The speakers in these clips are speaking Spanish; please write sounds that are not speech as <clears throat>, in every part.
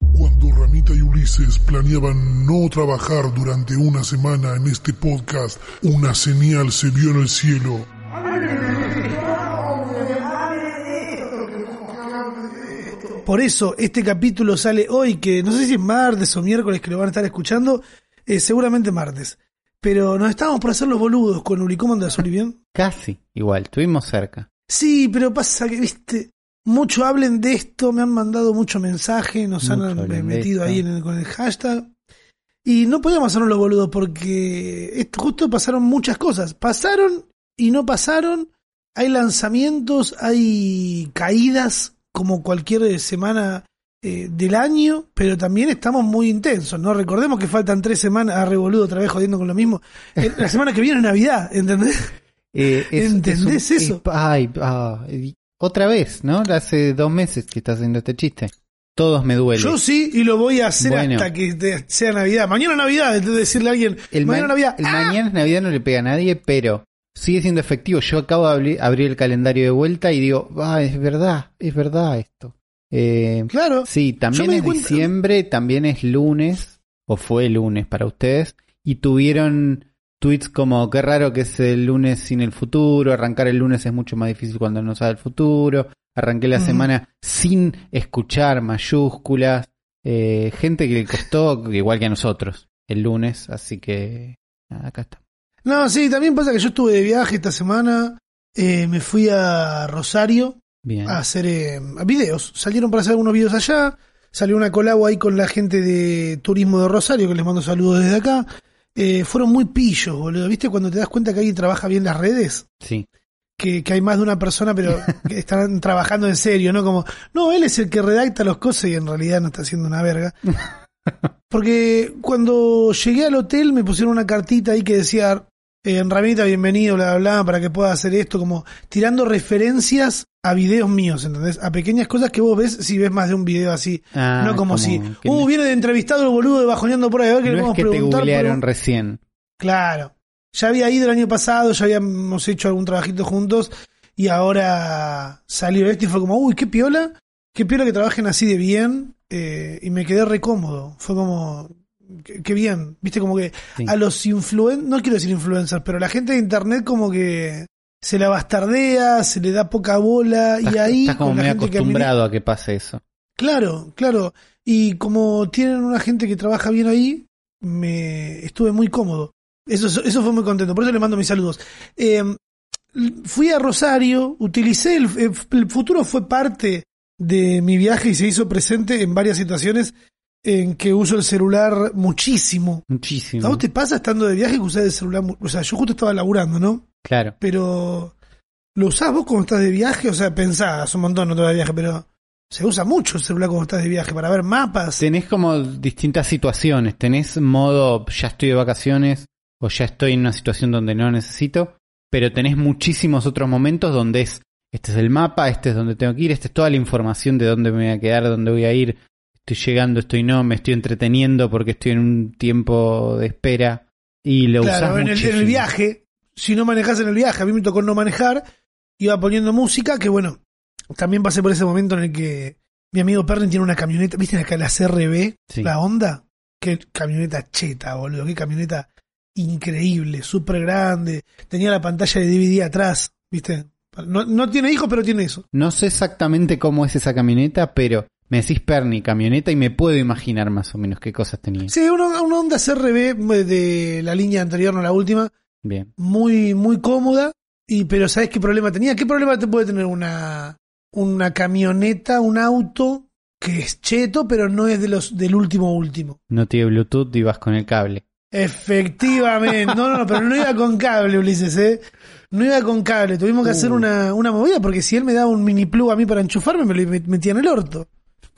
Cuando Ramita y Ulises planeaban no trabajar durante una semana en este podcast, una señal se vio en el cielo. Por eso este capítulo sale hoy, que no sé si es martes o miércoles que lo van a estar escuchando, eh, seguramente martes. Pero nos estábamos por hacer los boludos con Uri. ¿Cómo andas, Uri? ¿Bien? Casi, igual, estuvimos cerca. Sí, pero pasa que, viste, mucho hablen de esto, me han mandado mucho mensaje, nos Mucho han metido ahí en el- con el hashtag. Y no podíamos hacernos los boludos porque esto, justo pasaron muchas cosas. Pasaron y no pasaron. Hay lanzamientos, hay caídas como cualquier semana eh, del año, pero también estamos muy intensos, ¿no? Recordemos que faltan tres semanas a revoludo otra vez jodiendo con lo mismo. Eh, La semana que viene es Navidad, ¿entendés? Eh, ¿Entendés eso? es- ay, ah, otra vez, ¿no? Hace dos meses que está haciendo este chiste. Todos me duele. Yo sí, y lo voy a hacer Bueno. hasta que sea Navidad. Mañana Navidad, entonces decirle a alguien, el mañana ma- Navidad. el ¡ah! mañana es Navidad no le pega a nadie, pero sigue siendo efectivo. Yo acabo de abrir, abrir el calendario de vuelta y digo, ah, es verdad, es verdad esto. Eh, Claro. sí, también es diciembre, también es lunes, o fue lunes para ustedes, y tuvieron tweets como, qué raro que es el lunes sin el futuro, arrancar el lunes es mucho más difícil cuando no sabe el futuro, arranqué la semana sin escuchar mayúsculas, eh, gente que le costó, igual que a nosotros, el lunes, así que nada, acá está. No, sí, también pasa que yo estuve de viaje esta semana. eh, me fui a Rosario Bien. a hacer eh, videos. Salieron para hacer algunos videos allá. Salió una colabo ahí con la gente de turismo de Rosario, que les mando saludos desde acá. Eh, fueron muy pillos, boludo. ¿Viste cuando te das cuenta que alguien trabaja bien las redes? Sí. que, que hay más de una persona, pero <laughs> que están trabajando en serio, ¿no? Como, no, él es el que redacta las cosas y en realidad no está haciendo una verga. <laughs> Porque cuando llegué al hotel me pusieron una cartita ahí que decía, eh, Ramita, bienvenido, bla, bla, bla, para que pueda hacer esto, como tirando referencias a videos míos, ¿entendés? A pequeñas cosas que vos ves si ves más de un video así. Ah, no como, si, uh, no- viene de entrevistado el boludo de bajoneando por ahí, a ver que le no es que te pero- recién. Claro. Ya había ido el año pasado, ya habíamos hecho algún trabajito juntos y ahora salió esto y fue como, uy, qué piola, qué piola que trabajen así de bien eh, y me quedé re cómodo. Fue como, qué, bien. Viste, como que Sí. a los influencers, no quiero decir influencers, pero la gente de internet como que se la bastardea, se le da poca bola y ahí... estás como medio que acostumbrado a que pase eso. Claro, claro. Y como tienen una gente que trabaja bien ahí, me estuve muy cómodo. Eso, eso fue muy contento. Por eso le mando mis saludos. Eh, fui a Rosario, utilicé el, el futuro fue parte de mi viaje y se hizo presente en varias situaciones en que uso el celular muchísimo. Muchísimo. ¿A vos te pasa estando de viaje que usás el celular? O sea, yo justo estaba laburando, ¿no? Claro. Pero ¿lo usás vos cuando estás de viaje? O sea, pensás un montón no te vas de viaje, pero se usa mucho el celular cuando estás de viaje para ver mapas. Tenés como distintas situaciones. Tenés modo, ya estoy de vacaciones o ya estoy en una situación donde no necesito, pero tenés muchísimos otros momentos donde es, este es el mapa, este es donde tengo que ir, esta es toda la información de dónde me voy a quedar, dónde voy a ir, estoy llegando, estoy no, me estoy entreteniendo porque estoy en un tiempo de espera y lo claro, usás en el, en el viaje, si no manejás en el viaje, a mí me tocó no manejar, iba poniendo música, que bueno, también pasé por ese momento en el que mi amigo Perrin tiene una camioneta, ¿viste acá la CRB? Sí. La Honda, qué camioneta cheta, boludo, qué camioneta increíble, súper grande, tenía la pantalla de DVD atrás, ¿viste? No, no tiene hijos, pero tiene eso. No sé exactamente cómo es esa camioneta, pero me decís Perni, camioneta, y me puedo imaginar más o menos qué cosas tenía. Sí, una, una Honda CRB de la línea anterior, no la última, Bien. muy, muy cómoda. Y, pero ¿sabes qué problema tenía? ¿Qué problema te puede tener una, una camioneta, un auto que es cheto, pero no es de los del último último? No tiene Bluetooth y vas con el cable. Efectivamente. No, no, no, pero no iba con cable, Ulises, ¿eh? No iba con cable. Tuvimos que hacer Uh. una, una movida porque si él me daba un mini plug a mí para enchufarme, me lo met- metía en el orto.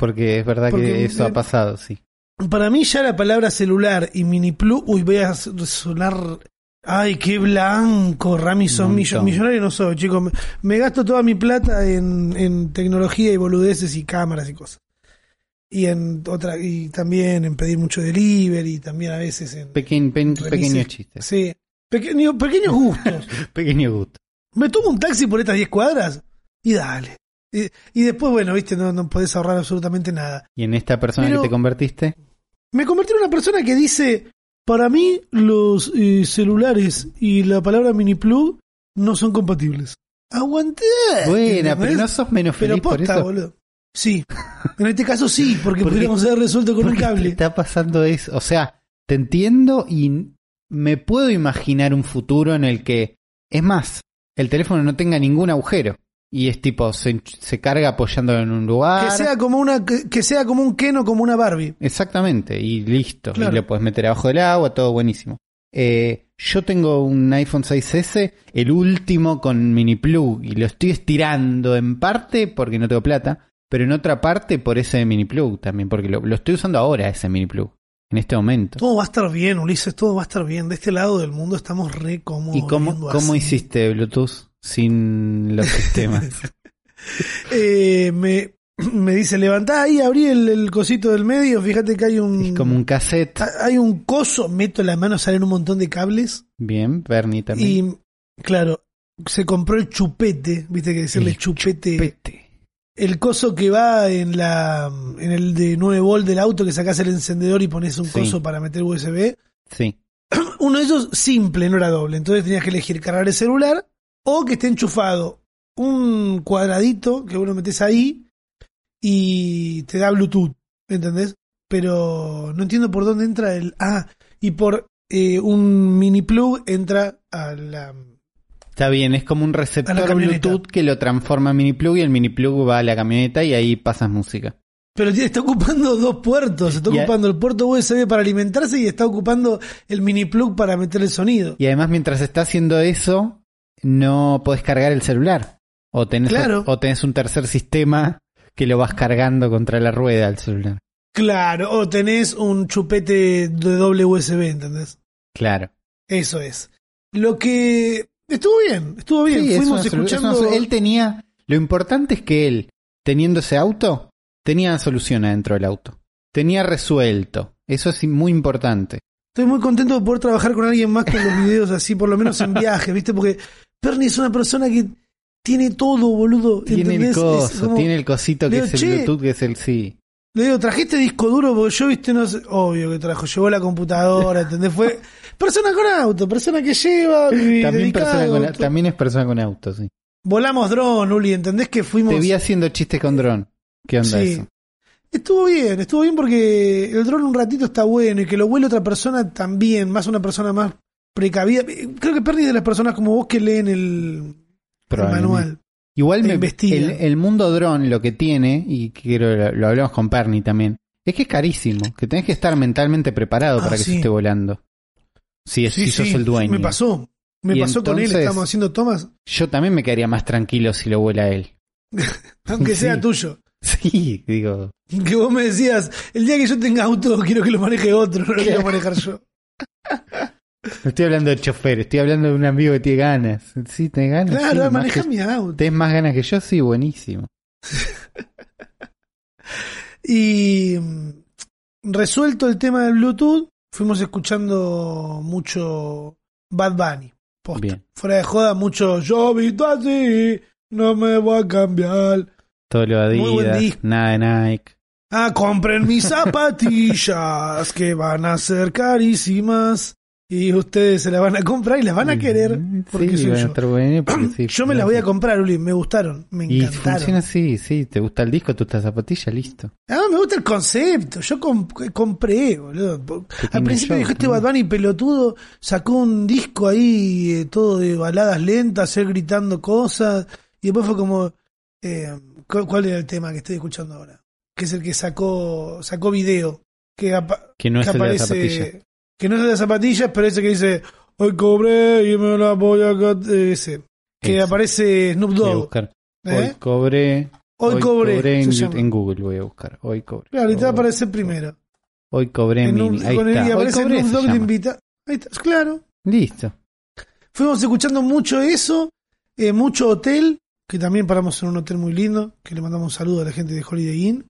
Porque es verdad Porque, que eso eh, ha pasado, sí. Para mí ya la palabra celular y mini plus, uy, voy a sonar, ay, qué blanco, Rami, son millo- millonario no soy, chicos. Me, me gasto toda mi plata en, en tecnología y boludeces y cámaras y cosas. Y en otra, y también en pedir mucho delivery, y también a veces en... Pequeños chistes. Sí, pequeño- pequeños gustos. <laughs> Pequeño gusto. Me tomo un taxi por estas 10 cuadras y dale. Y, y después, bueno, viste, no, no podés ahorrar absolutamente nada. ¿Y en esta persona Pero- que te convertiste? Me convertí en una persona que dice, para mí los eh, celulares y la palabra mini plug no son compatibles. Aguanté. Buena, pero no sos menos Pero feliz por posta, eso. boludo. Sí. En este caso sí, porque, <laughs> Porque- podríamos haber resuelto con un cable. está pasando eso. O sea, te entiendo y me puedo imaginar un futuro en el que, es más, el teléfono no tenga ningún agujero. Y es tipo, se, se carga apoyándolo en un lugar. Que sea como una, que, que sea como un Ken o como una Barbie. Exactamente, y listo. Claro. Y lo puedes meter abajo del agua, todo buenísimo. Eh, yo tengo un iPhone 6S, el último con mini plug, y lo estoy estirando en parte porque no tengo plata, pero en otra parte por ese mini plug también, porque lo, lo estoy usando ahora ese mini plug, en este momento. Todo va a estar bien, Ulises, todo va a estar bien. De este lado del mundo estamos re cómodos. ¿Y cómo, cómo así. hiciste Bluetooth sin los <laughs> sistemas? Eh, me, me dice, levantá ahí, abrí el, el cosito del medio, fíjate que hay un... es como un cassette. Hay un coso, meto la mano, salen un montón de cables. Bien, Bernie también. Y, claro, se compró el chupete, viste que decirle El chupete. Pete. El coso que va en la en el de 9 volt del auto, que sacás el encendedor y pones un Sí. coso para meter USB. Sí, <clears throat> Uno de esos simple, no era doble. Entonces tenías que elegir cargar el celular o que esté enchufado un cuadradito que uno metes ahí y te da Bluetooth, ¿entendés? Pero no entiendo por dónde entra el... Ah, y por eh, un mini plug entra a la... Está bien, es como un receptor. Bluetooth que lo transforma en mini plug y el mini plug va a la camioneta y ahí pasas música. Pero está ocupando dos puertos. Está ocupando el puerto USB para alimentarse y está ocupando el mini plug para meter el sonido. Y además mientras está haciendo eso, no podés cargar el celular. O tenés, Claro. o tenés un tercer sistema que lo vas cargando contra la rueda del celular. Claro, o tenés un chupete de doble USB, ¿entendés? Claro. Eso es. Lo que estuvo bien, estuvo bien. Sí, es Fuimos una solu- es escuchando. él tenía. Lo importante es que él, teniendo ese auto, tenía solución adentro del auto. Tenía resuelto. Eso es muy importante. Estoy muy contento de poder trabajar con alguien más con los videos así, por lo menos en <laughs> viaje, ¿viste? Porque Perny es una persona que tiene todo, boludo. Tiene el coso, como- tiene el cosito que Digo, es el "Che". Bluetooth, que es el sí. Le digo, trajiste disco duro porque yo, viste, no sé. Obvio que trajo, llevó la computadora, ¿entendés? Fue persona con auto, persona que lleva. <laughs> y También, dedicado, persona con, también es persona con auto, sí. Volamos dron, Uli, ¿entendés que fuimos? Te vi haciendo chistes con dron. ¿Qué onda Sí. eso? Estuvo bien, estuvo bien porque el dron un ratito está bueno y que lo vuele otra persona también, más una persona más precavida. Creo que Perry es de las personas como vos que leen el, manual. Igual me, el, el mundo dron lo que tiene, y quiero lo, lo hablamos con Perny también, es que es carísimo, que tenés que estar mentalmente preparado Ah, para que sí. se esté volando. Si, es, si sos el dueño. me pasó. Me Y pasó con él, estábamos haciendo tomas, Yo también me quedaría más tranquilo si lo vuela él. <laughs> aunque <laughs> sea Sí. tuyo. Sí, digo. Que vos me decías, el día que yo tenga auto quiero que lo maneje otro, <laughs> no lo quiero manejar yo. No estoy hablando de chofer, estoy hablando de un amigo que tiene ganas. Sí, tenés ganas. sí, Claro, más maneja mi auto. ¿Tenés más ganas que yo? Sí, buenísimo. <laughs> Y mm, resuelto el tema del Bluetooth, fuimos escuchando mucho Bad Bunny. Bien. Fuera de joda, mucho yo visto así, no me voy a cambiar. Todo lo Muy buen Adidas, disco. nada de Nike. Ah, compren mis <laughs> zapatillas que van a ser carísimas. Y ustedes se las van a comprar y las van a querer. Porque sí, soy yo. <clears throat> porque sí, Yo me las voy a comprar, Uli. Me gustaron. Me Y encantaron. funciona así, sí. ¿Te gusta el disco? ¿Tú estás zapatilla? Listo. Ah, me gusta el concepto. Yo comp- compré, boludo. Al principio show, dijo este ¿no? Bad Bunny pelotudo, sacó un disco ahí eh, todo de baladas lentas, él gritando cosas. Y después fue como, eh, ¿cu- ¿cuál era el tema que estoy escuchando ahora? Que es el que sacó, sacó video. Que, apa- Que no es que el de la aparece, zapatilla. que no es el de las zapatillas, pero ese que dice, hoy cobré y me la voy a... gat-", Ese. Que Ese. aparece Snoop Dogg. ¿eh? Hoy cobré. Hoy, cobré. en, Google voy a buscar. Hoy cobré. Claro, y te va a Hoy- aparecer primero. Hoy cobré En un-. Ahí con el- está. Hoy aparece cobré Snoop se Dogg de llama. invita- Ahí está, claro. Listo. Fuimos escuchando mucho eso, eh, mucho hotel, que también paramos en un hotel muy lindo, que le mandamos un saludo a la gente de Holiday Inn,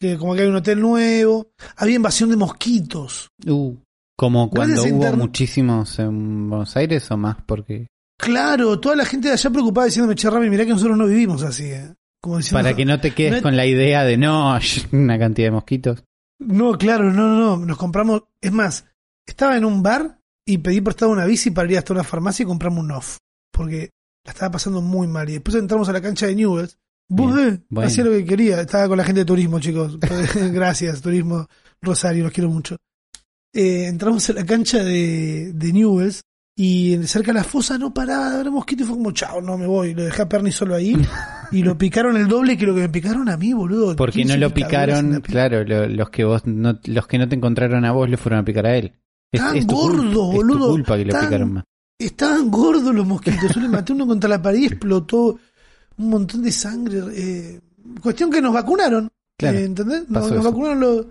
que como que hay un hotel nuevo, había invasión de mosquitos. Uh, como cuando hubo muchísimos en Buenos Aires o más porque Claro, toda la gente de allá preocupada diciéndome, che, Rami, mirá que nosotros no vivimos así, eh". Como diciendo, para que no te quedes no- con la idea de no, <laughs> una cantidad de mosquitos. No, claro, no, no, no, nos compramos, es más, estaba en un bar y pedí prestado una bici para ir hasta una farmacia y comprarme un off, porque la estaba pasando muy mal. Y después entramos a la cancha de Newells. Eh, bueno. hacía lo que quería, estaba con la gente de turismo, chicos. <laughs> <laughs> Gracias, turismo Rosario, los quiero mucho. Eh, entramos a la cancha de, de Newells y cerca de la fosa no paraba de haber mosquitos y fue como, chao, no me voy. Lo dejé a Perni solo ahí y lo <laughs> picaron el doble que lo que me picaron a mí, boludo. Porque 15 no lo picaron, claro, lo- los que vos no, los que no te encontraron a vos le fueron a picar a él. Es, Tan es tu gordo, culpa, es tu boludo, culpa que lo tan- picaron más. Estaban gordos los mosquitos. Yo le maté uno contra la pared y explotó un montón de sangre. eh, cuestión que nos vacunaron. Claro, eh, ¿Entendés? Nos, vacunaron. Lo,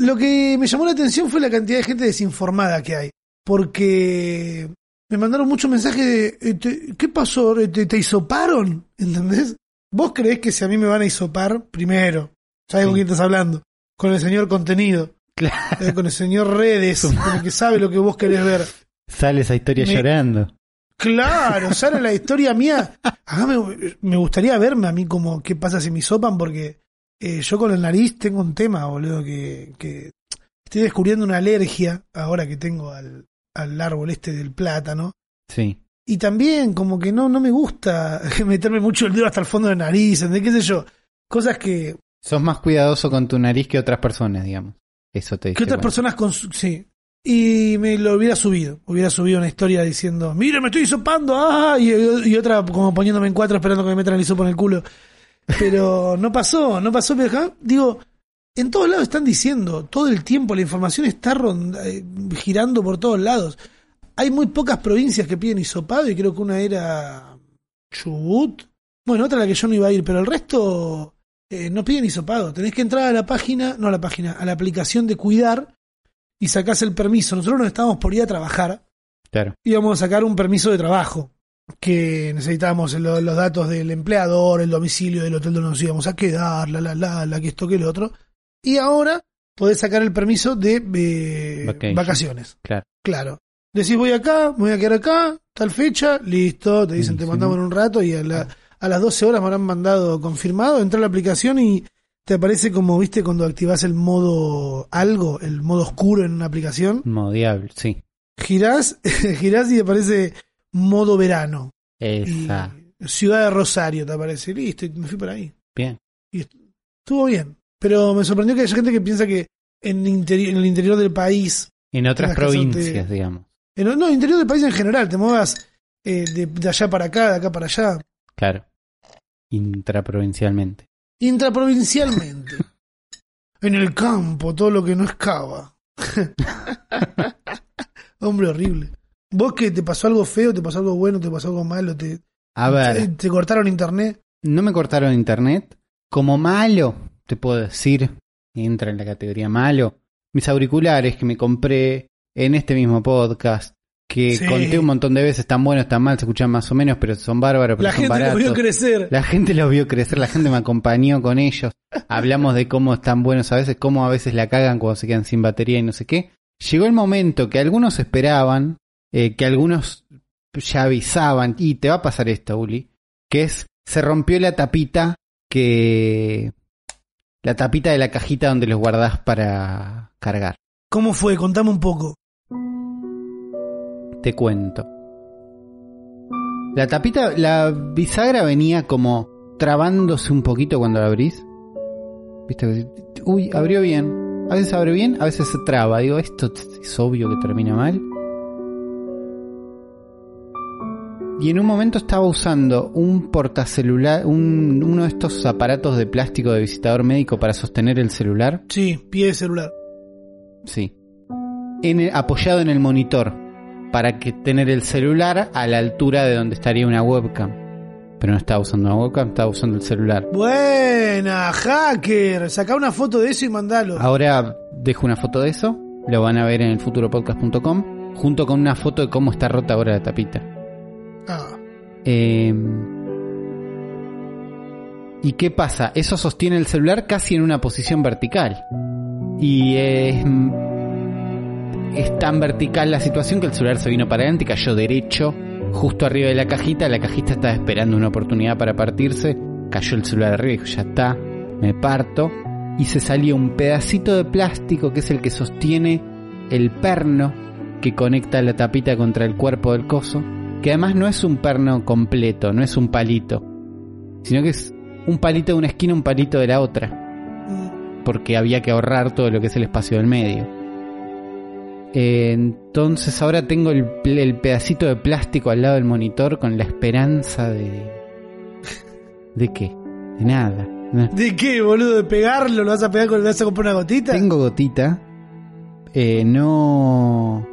lo que me llamó la atención fue la cantidad de gente desinformada que hay. Porque me mandaron muchos mensajes de: eh, te- ¿Qué pasó? ¿Te, te hisoparon? ¿Entendés? ¿Vos creés que si a mí me van a hisopar, primero, ¿sabes con quién estás hablando? Con el señor contenido. Claro. eh, con el señor redes, <laughs> con el que sabe lo que vos querés ver. Sale esa historia Me- llorando. Claro, <laughs> sale la historia mía. Acá me, me gustaría verme a mí como qué pasa si me sopan, porque eh, yo con el nariz tengo un tema, boludo, que, que estoy descubriendo una alergia ahora que tengo al, al árbol este del plátano. Sí. Y también como que no, no me gusta <laughs> meterme mucho el dedo hasta el fondo de la nariz, ¿de qué sé yo? Cosas que, Sos más cuidadoso con tu nariz que otras personas, digamos. Eso te que otras personas con su- sí. Y me lo hubiera subido. Hubiera subido una historia diciendo, mire, me estoy hisopando, ah, y, otra como poniéndome en cuatro esperando que me metan el hisopo en el culo. Pero <laughs> no pasó, no pasó. Pero digo, en todos lados están diciendo, todo el tiempo la información está ronda- eh, girando por todos lados. Hay muy pocas provincias que piden hisopado y creo que una era Chubut. Bueno, otra a la que yo no iba a ir, pero el resto eh, no piden hisopado. Tenés que entrar a la página, no a la página, a la aplicación de cuidar y sacás el permiso. Nosotros nos estábamos por ir a trabajar Claro. íbamos a sacar un permiso de trabajo que necesitábamos lo- los datos del empleador, el domicilio del hotel donde nos íbamos a quedar, la, la, la, la, que esto, que el otro. Y ahora podés sacar el permiso de eh, Vacation. vacaciones. Claro. Claro. Decís, voy acá, me voy a quedar acá, tal fecha, listo, te dicen, te mandamos en un rato y a, la- a las 12 horas me habrán mandado confirmado, entra a la aplicación y te aparece como, viste, cuando activás el modo algo, el modo oscuro en una aplicación Modo diablo, sí. girás, <laughs> girás y te aparece modo verano. Esa. Y Ciudad de Rosario te aparece. Listo, y me fui por ahí. Bien. Estuvo bien. Pero me sorprendió que haya gente que piensa que en, interi- en el interior del país, En otras provincias, digamos. en, no, interior del país en general, te muevas eh, de, de allá para acá, de acá para allá, Claro. Intraprovincialmente. Intraprovincialmente. en el campo, todo lo que no es cava. <laughs> Hombre horrible. ¿Vos que te pasó algo feo, te pasó algo bueno, te pasó algo malo, te, A ver. te, te cortaron internet? No me cortaron internet. Como malo, te puedo decir, entra en la categoría malo. Mis auriculares que me compré en este mismo podcast, que Sí. conté un montón de veces, están buenos, están mal, se escuchan más o menos, pero son bárbaros, pero La son gente lo baratos. vio crecer. La gente los vio crecer, la gente me acompañó con ellos. Hablamos de cómo están buenos a veces, cómo a veces la cagan cuando se quedan sin batería y no sé qué. Llegó el momento que algunos esperaban, eh, que algunos ya avisaban, y te va a pasar esto, Uli, que es, se rompió la tapita que... La tapita de la cajita donde los guardás para cargar. ¿Cómo fue? Contame un poco. Te cuento. La tapita, la bisagra venía como trabándose un poquito cuando la abrís. Viste, uy, abrió bien. A veces abre bien, a veces se traba. Digo, esto es obvio que termina mal. Y en un momento estaba usando un portacelular, un, uno de estos aparatos de plástico de visitador médico para sostener el celular. Sí, pie de celular. Sí. En el- apoyado en el monitor. Para que tener el celular a la altura de donde estaría una webcam. Pero no estaba usando una webcam, estaba usando el celular. Buena, hacker. Saca una foto de eso y mandalo. Ahora dejo una foto de eso, lo van a ver en el futuropodcast.com, junto con una foto de cómo está rota ahora la tapita. Ah, Eh, ¿Y qué pasa? Eso sostiene el celular casi en una posición vertical. Y es, es tan vertical la situación que el celular se vino para adelante y cayó derecho justo arriba de la cajita. La cajita estaba esperando una oportunidad para partirse. Cayó el celular arriba y dijo, ya está, me parto. Y se salió un pedacito de plástico que es el que sostiene el perno que conecta la tapita contra el cuerpo del coso. Que además no es un perno completo, no es un palito. Sino que es un palito de una esquina, un palito de la otra mm, porque había que ahorrar todo lo que es el espacio del medio. Eh, entonces ahora tengo el, el pedacito de plástico al lado del monitor con la esperanza de... ¿De qué? De nada. ¿De qué, boludo? ¿De pegarlo? ¿Lo vas a pegar con le vas a comprar una gotita? Tengo gotita. Eh, no...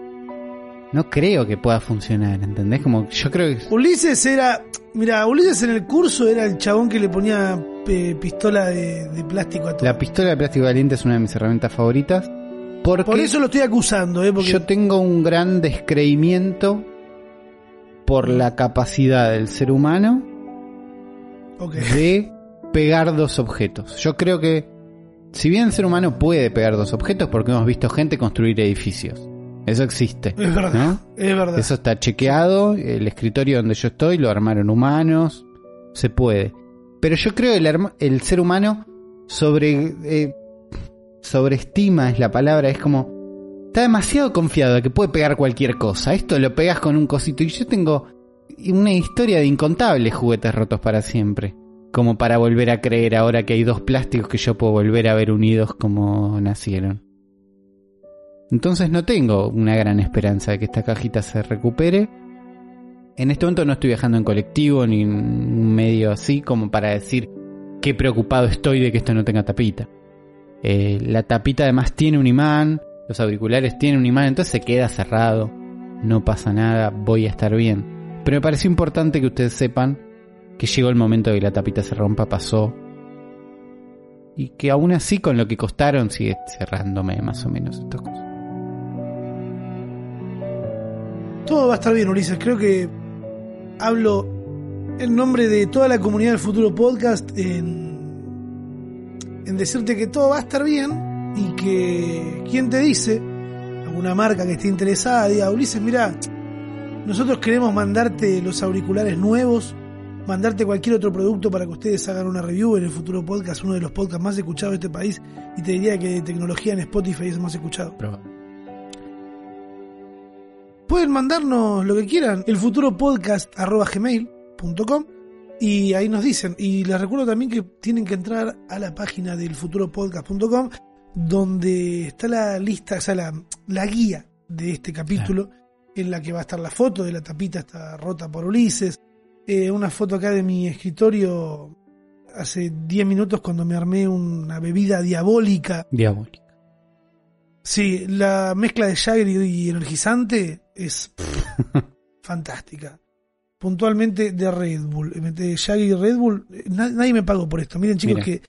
No creo que pueda funcionar, ¿entendés? Como yo creo que... Ulises era. Mira, Ulises en el curso era el chabón que le ponía eh, pistola de, de plástico a todo. La pistola de plástico caliente es una de mis herramientas favoritas. Porque Por eso lo estoy acusando, ¿eh? Porque Yo tengo un gran descreimiento por la capacidad del ser humano de pegar dos objetos. Yo creo que, si bien el ser humano puede pegar dos objetos, porque hemos visto gente construir edificios, eso existe. Es verdad. ¿no? Es verdad. Eso está chequeado. El escritorio donde yo estoy lo armaron humanos. Se puede. Pero yo creo que el ser humano sobre, eh, sobreestima es la palabra. Es como. Está demasiado confiado de que puede pegar cualquier cosa. Esto lo pegas con un cosito. Y yo tengo una historia de incontables juguetes rotos para siempre. Como para volver a creer ahora que hay dos plásticos que yo puedo volver a ver unidos como nacieron. Entonces no tengo una gran esperanza de que esta cajita se recupere. En este momento no estoy viajando en colectivo ni en un medio así como para decir qué preocupado estoy de que esto no tenga tapita. Eh, la tapita además tiene un imán, los auriculares tienen un imán, entonces se queda cerrado. No pasa nada, voy a estar bien. Pero me pareció importante que ustedes sepan que llegó el momento de que la tapita se rompa, pasó. Y que aún así con lo que costaron sigue cerrándome más o menos estas cosas. Todo va a estar bien, Ulises. Creo que hablo en nombre de toda la comunidad del futuro podcast en, en decirte que todo va a estar bien y que quien te dice, alguna marca que esté interesada, diga, Ulises, mira, nosotros queremos mandarte los auriculares nuevos, mandarte cualquier otro producto para que ustedes hagan una review en el futuro podcast, uno de los podcasts más escuchados de este país, y te diría que de tecnología en Spotify es más escuchado. Pueden mandarnos lo que quieran, el futuro podcast gmail.com y ahí nos dicen. Y les recuerdo también que tienen que entrar a la página del futuropodcast.com donde está la lista, o sea, la, la guía de este capítulo en la que va a estar la foto de la tapita está rota por Ulises, eh, una foto acá de mi escritorio hace 10 minutos cuando me armé una bebida diabólica Diabólico. Sí, la mezcla de Jagger y energizante es pff, <laughs> fantástica. Puntualmente de Red Bull. De Jagger y Red Bull, na- nadie me pagó por esto. Miren chicos Mira. que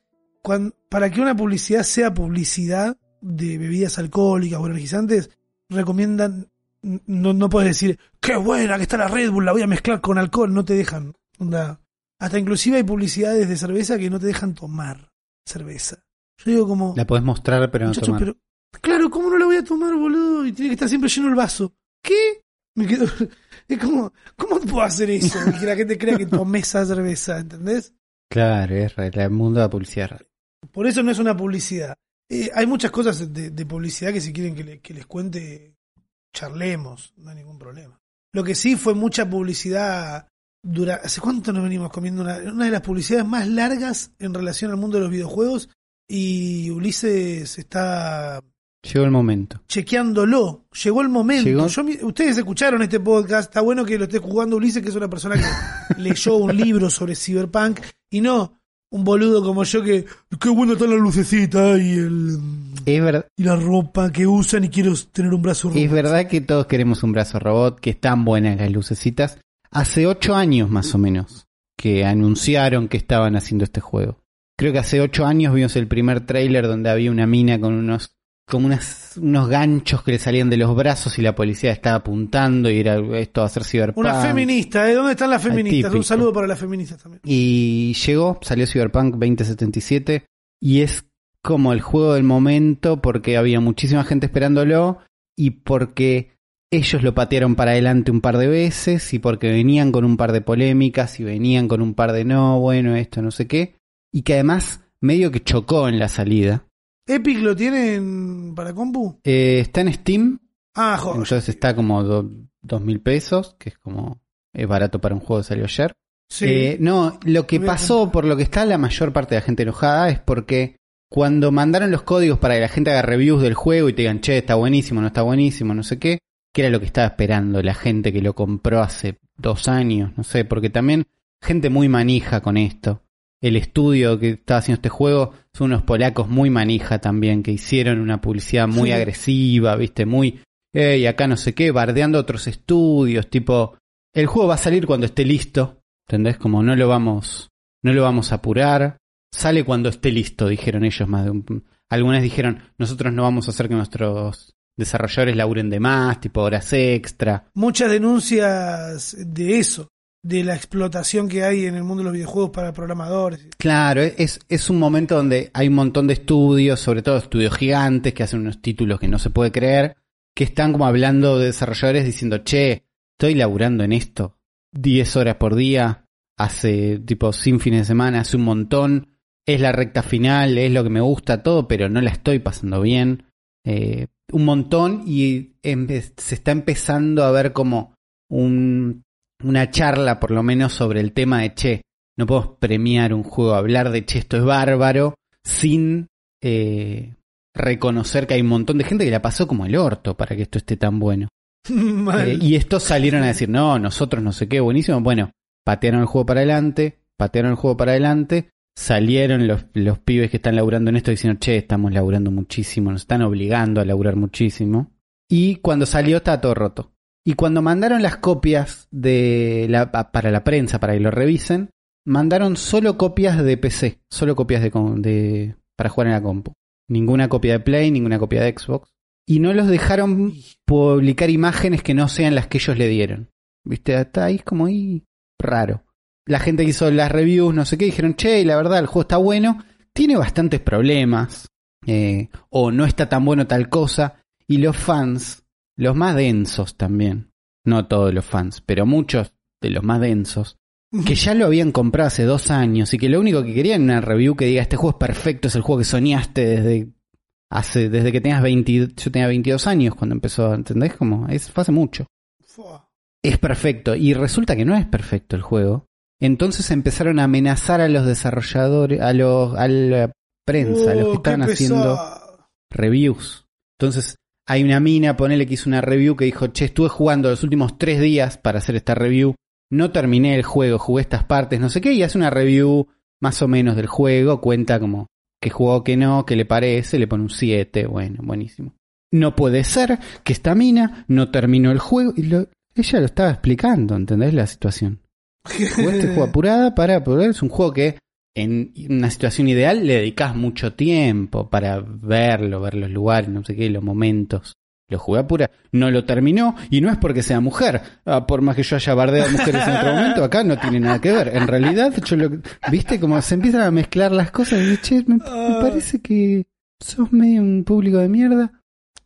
cuan- para que una publicidad sea publicidad de bebidas alcohólicas o energizantes, recomiendan, no, no puedes decir, qué buena que está la Red Bull, la voy a mezclar con alcohol, no te dejan. Onda, hasta inclusive hay publicidades de cerveza que no te dejan tomar cerveza. Yo digo como... La podés mostrar, pero no tomar. pero claro, ¿cómo no la voy a tomar, boludo? Y tiene que estar siempre lleno el vaso. ¿Qué? Me quedo, <laughs> es como, ¿cómo puedo hacer eso? Que la gente crea que tomé esa cerveza, ¿entendés? Claro, es el mundo de la publicidad. Por eso no es una publicidad. Eh, hay muchas cosas de, de publicidad que si quieren que, le- que les cuente, charlemos, no hay ningún problema. Lo que sí fue mucha publicidad. Dura, ¿Hace cuánto nos venimos comiendo una, una de las publicidades más largas en relación al mundo de los videojuegos? Y Ulises está Llegó el momento. chequeándolo. Llegó el momento. Llegó. Yo mi- ustedes escucharon este podcast. Está bueno que lo esté jugando Ulises, que es una persona que <laughs> leyó un libro sobre Cyberpunk. Y no un boludo como yo que. Qué bueno está la lucecita y el. Es, Y la ropa que usan y quiero tener un brazo rojo. es verdad que todos queremos un brazo robot, que están buenas las lucecitas. Hace ocho años más o menos que anunciaron que estaban haciendo este juego. Creo que hace ocho años vimos el primer tráiler donde había una mina con unos como unas, unos ganchos que le salían de los brazos y la policía estaba apuntando y era esto va a ser cyberpunk. Una feminista, ¿eh? ¿Dónde están las feministas? Un saludo para las feministas también. Y llegó, salió Cyberpunk 2077 y es como el juego del momento porque había muchísima gente esperándolo y porque ellos lo patearon para adelante un par de veces y porque venían con un par de polémicas y venían con un par de no, bueno, esto, no sé qué. Y que además medio que chocó en la salida. ¿Epic lo tienen para compu? Eh, está en Steam, Ah, joder. entonces está como do- dos mil pesos, que es como es barato para un juego que salió ayer. Sí. Eh, no, lo que pasó, por lo que está la mayor parte de la gente enojada, es porque cuando mandaron los códigos para que la gente haga reviews del juego y te digan, che, está buenísimo, no está buenísimo, no sé qué, que era lo que estaba esperando la gente que lo compró hace dos años, no sé, porque también gente muy manija con esto. El estudio que estaba haciendo este juego son unos polacos muy manija también, que hicieron una publicidad muy Sí. agresiva, viste, muy, y acá no sé qué, bardeando otros estudios, tipo, el juego va a salir cuando esté listo, ¿entendés? Como no lo vamos, no lo vamos a apurar, sale cuando esté listo, dijeron ellos más de un, algunas dijeron, nosotros no vamos a hacer que nuestros desarrolladores laburen de más, tipo horas extra, Muchas denuncias de eso, de la explotación que hay en el mundo de los videojuegos para programadores. Claro, es, es un momento donde hay un montón de estudios, sobre todo estudios gigantes, que hacen unos títulos que no se puede creer, que están como hablando de desarrolladores diciendo, che, estoy laburando en esto 10 horas por día, hace tipo sin fines de semana, hace un montón, es la recta final, es lo que me gusta todo, pero no la estoy pasando bien. Eh, un montón y se está empezando a ver como un, una charla por lo menos sobre el tema de, che, no podemos premiar un juego, hablar de che, esto es bárbaro, sin eh, reconocer que hay un montón de gente que la pasó como el orto para que esto esté tan bueno. <laughs> Eh, y estos salieron a decir, no, nosotros no sé qué, buenísimo. Bueno, patearon el juego para adelante, patearon el juego para adelante, salieron los, los pibes que están laburando en esto diciendo, che, estamos laburando muchísimo, nos están obligando a laburar muchísimo. Y cuando salió estaba todo roto. Y cuando mandaron las copias de la, pa- para la prensa, para que lo revisen, mandaron solo copias de PC, solo copias de, de para jugar en la compu. Ninguna copia de Play, ninguna copia de Xbox. Y no los dejaron publicar imágenes que no sean las que ellos le dieron. ¿Viste? Está ahí como ahí raro. La gente que hizo las reviews, no sé qué, dijeron, che, la verdad, el juego está bueno, tiene bastantes problemas, eh, o no está tan bueno tal cosa, y los fans, los más densos también, no todos los fans, pero muchos de los más densos, que ya lo habían comprado hace dos años y que lo único que querían era una review que diga, este juego es perfecto, es el juego que soñaste desde hace desde que tenías 20, yo tenía 22 años cuando empezó, ¿entendés? Como, es, fue hace mucho es perfecto. Y resulta que no es perfecto el juego. Entonces empezaron a amenazar a los desarrolladores, a los, a la prensa, a los que Oh, qué estaban haciendo reviews. Entonces hay una mina, ponele que hizo una review que dijo, che, estuve jugando los últimos tres días para hacer esta review. No terminé el juego, jugué estas partes, no sé qué, y hace una review más o menos del juego, cuenta como que jugó, que no, que le parece, le pone un 7, bueno, buenísimo. No puede ser que esta mina no terminó el juego y lo- ella lo estaba explicando, ¿entendés la situación? <laughs> Jugué este juego apurada para poder, es un juego que en una situación ideal le dedicas mucho tiempo para verlo, ver los lugares, no sé qué, los momentos. Lo jugué apura, no lo terminó y no es porque sea mujer. Ah, por más que yo haya bardeado a mujeres en otro momento, acá no tiene nada que ver. En realidad, yo lo, viste como se empiezan a mezclar las cosas y che, me, me parece que sos medio un público de mierda.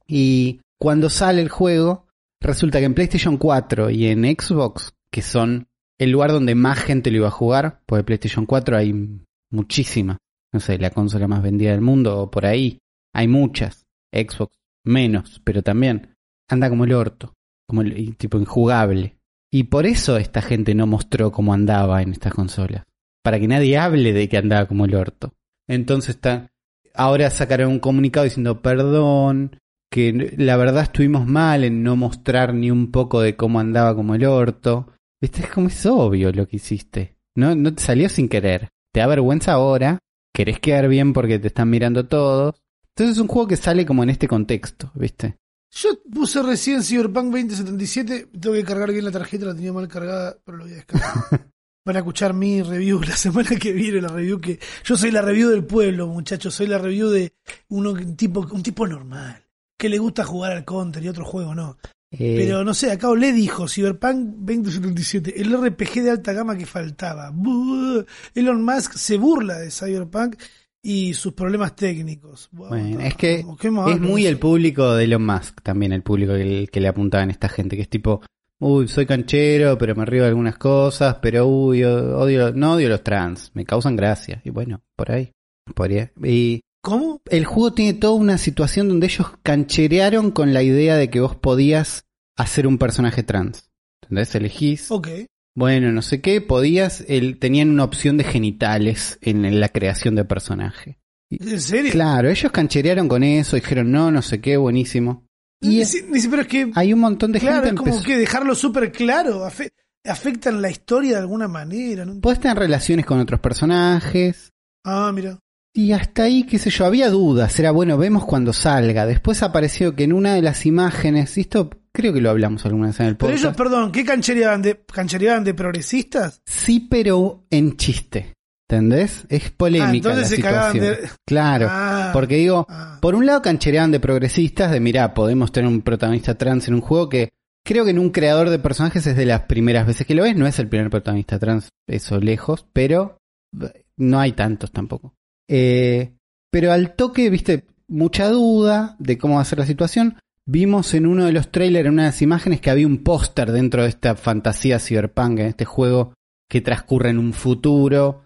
Y cuando sale el juego, resulta que en PlayStation 4 y en Xbox, que son el lugar donde más gente lo iba a jugar, porque PlayStation 4 hay muchísima. No sé, la consola más vendida del mundo, o por ahí. Hay muchas. Xbox menos, pero también anda como el orto, como el, tipo injugable. Y por eso esta gente no mostró cómo andaba en estas consolas. Para que nadie hable de que andaba como el orto. Entonces está. Ahora sacaron un comunicado diciendo perdón, que la verdad estuvimos mal en no mostrar ni un poco de cómo andaba como el orto. Viste, es como es obvio lo que hiciste. No, no te salió sin querer. Te da vergüenza ahora, querés quedar bien porque te están mirando todos. Entonces es un juego que sale como en este contexto, ¿viste? Yo puse recién Cyberpunk 2077. Tengo que cargar bien la tarjeta, la tenía mal cargada, pero lo voy a descargar. <laughs> van a escuchar mi review la semana que viene, la review que yo soy la review del pueblo, muchachos, soy la review de uno un tipo un tipo normal, que le gusta jugar al counter y otro juego no. Eh, Pero no sé, acá le dijo Cyberpunk 2077, el RPG de alta gama que faltaba. Buh. Elon Musk se burla de Cyberpunk y sus problemas técnicos. Bueno, es que ¿qué más es muy el público de Elon Musk también, el público que, que le apuntaban esta gente, que es tipo, uy, soy canchero, pero me río de algunas cosas, pero uy, odio, no odio los trans, me causan gracia. Y bueno, por ahí, podría. Y ¿Cómo? el juego tiene toda una situación donde ellos cancherearon con la idea de que vos podías hacer un personaje trans. ¿Entendés? Elegís, Ok. bueno, no sé qué, podías, el, tenían una opción de genitales en, en la creación de personaje. ¿En serio? Claro, ellos cancherearon con eso, dijeron no, no sé qué, buenísimo. Y si- pero es que, hay un montón de claro, gente es como empezó- que dejarlo súper claro. afe- afectan la historia de alguna manera. ¿no? Podés tener relaciones con otros personajes. Ah, mira. Y hasta ahí, qué sé yo, había dudas. Era bueno, vemos cuando salga. Después apareció que en una de las imágenes, y esto creo que lo hablamos alguna vez en el Pero podcast. ellos, perdón, ¿qué canchereaban de, canchereaban de progresistas? Sí, pero en chiste. ¿Entendés? Es polémica Ah, entonces la se situación. de- Claro. Ah. Porque digo, Ah. por un lado canchereaban de progresistas, de mirá, podemos tener un protagonista trans en un juego que creo que en un creador de personajes es de las primeras veces que lo ves, no es el primer protagonista trans, eso lejos, pero eh, no hay tantos tampoco. Eh, pero al toque, viste, mucha duda de cómo va a ser la situación. Vimos en uno de los trailers, en una de las imágenes, que había un póster dentro de esta fantasía cyberpunk, en este juego que transcurre en un futuro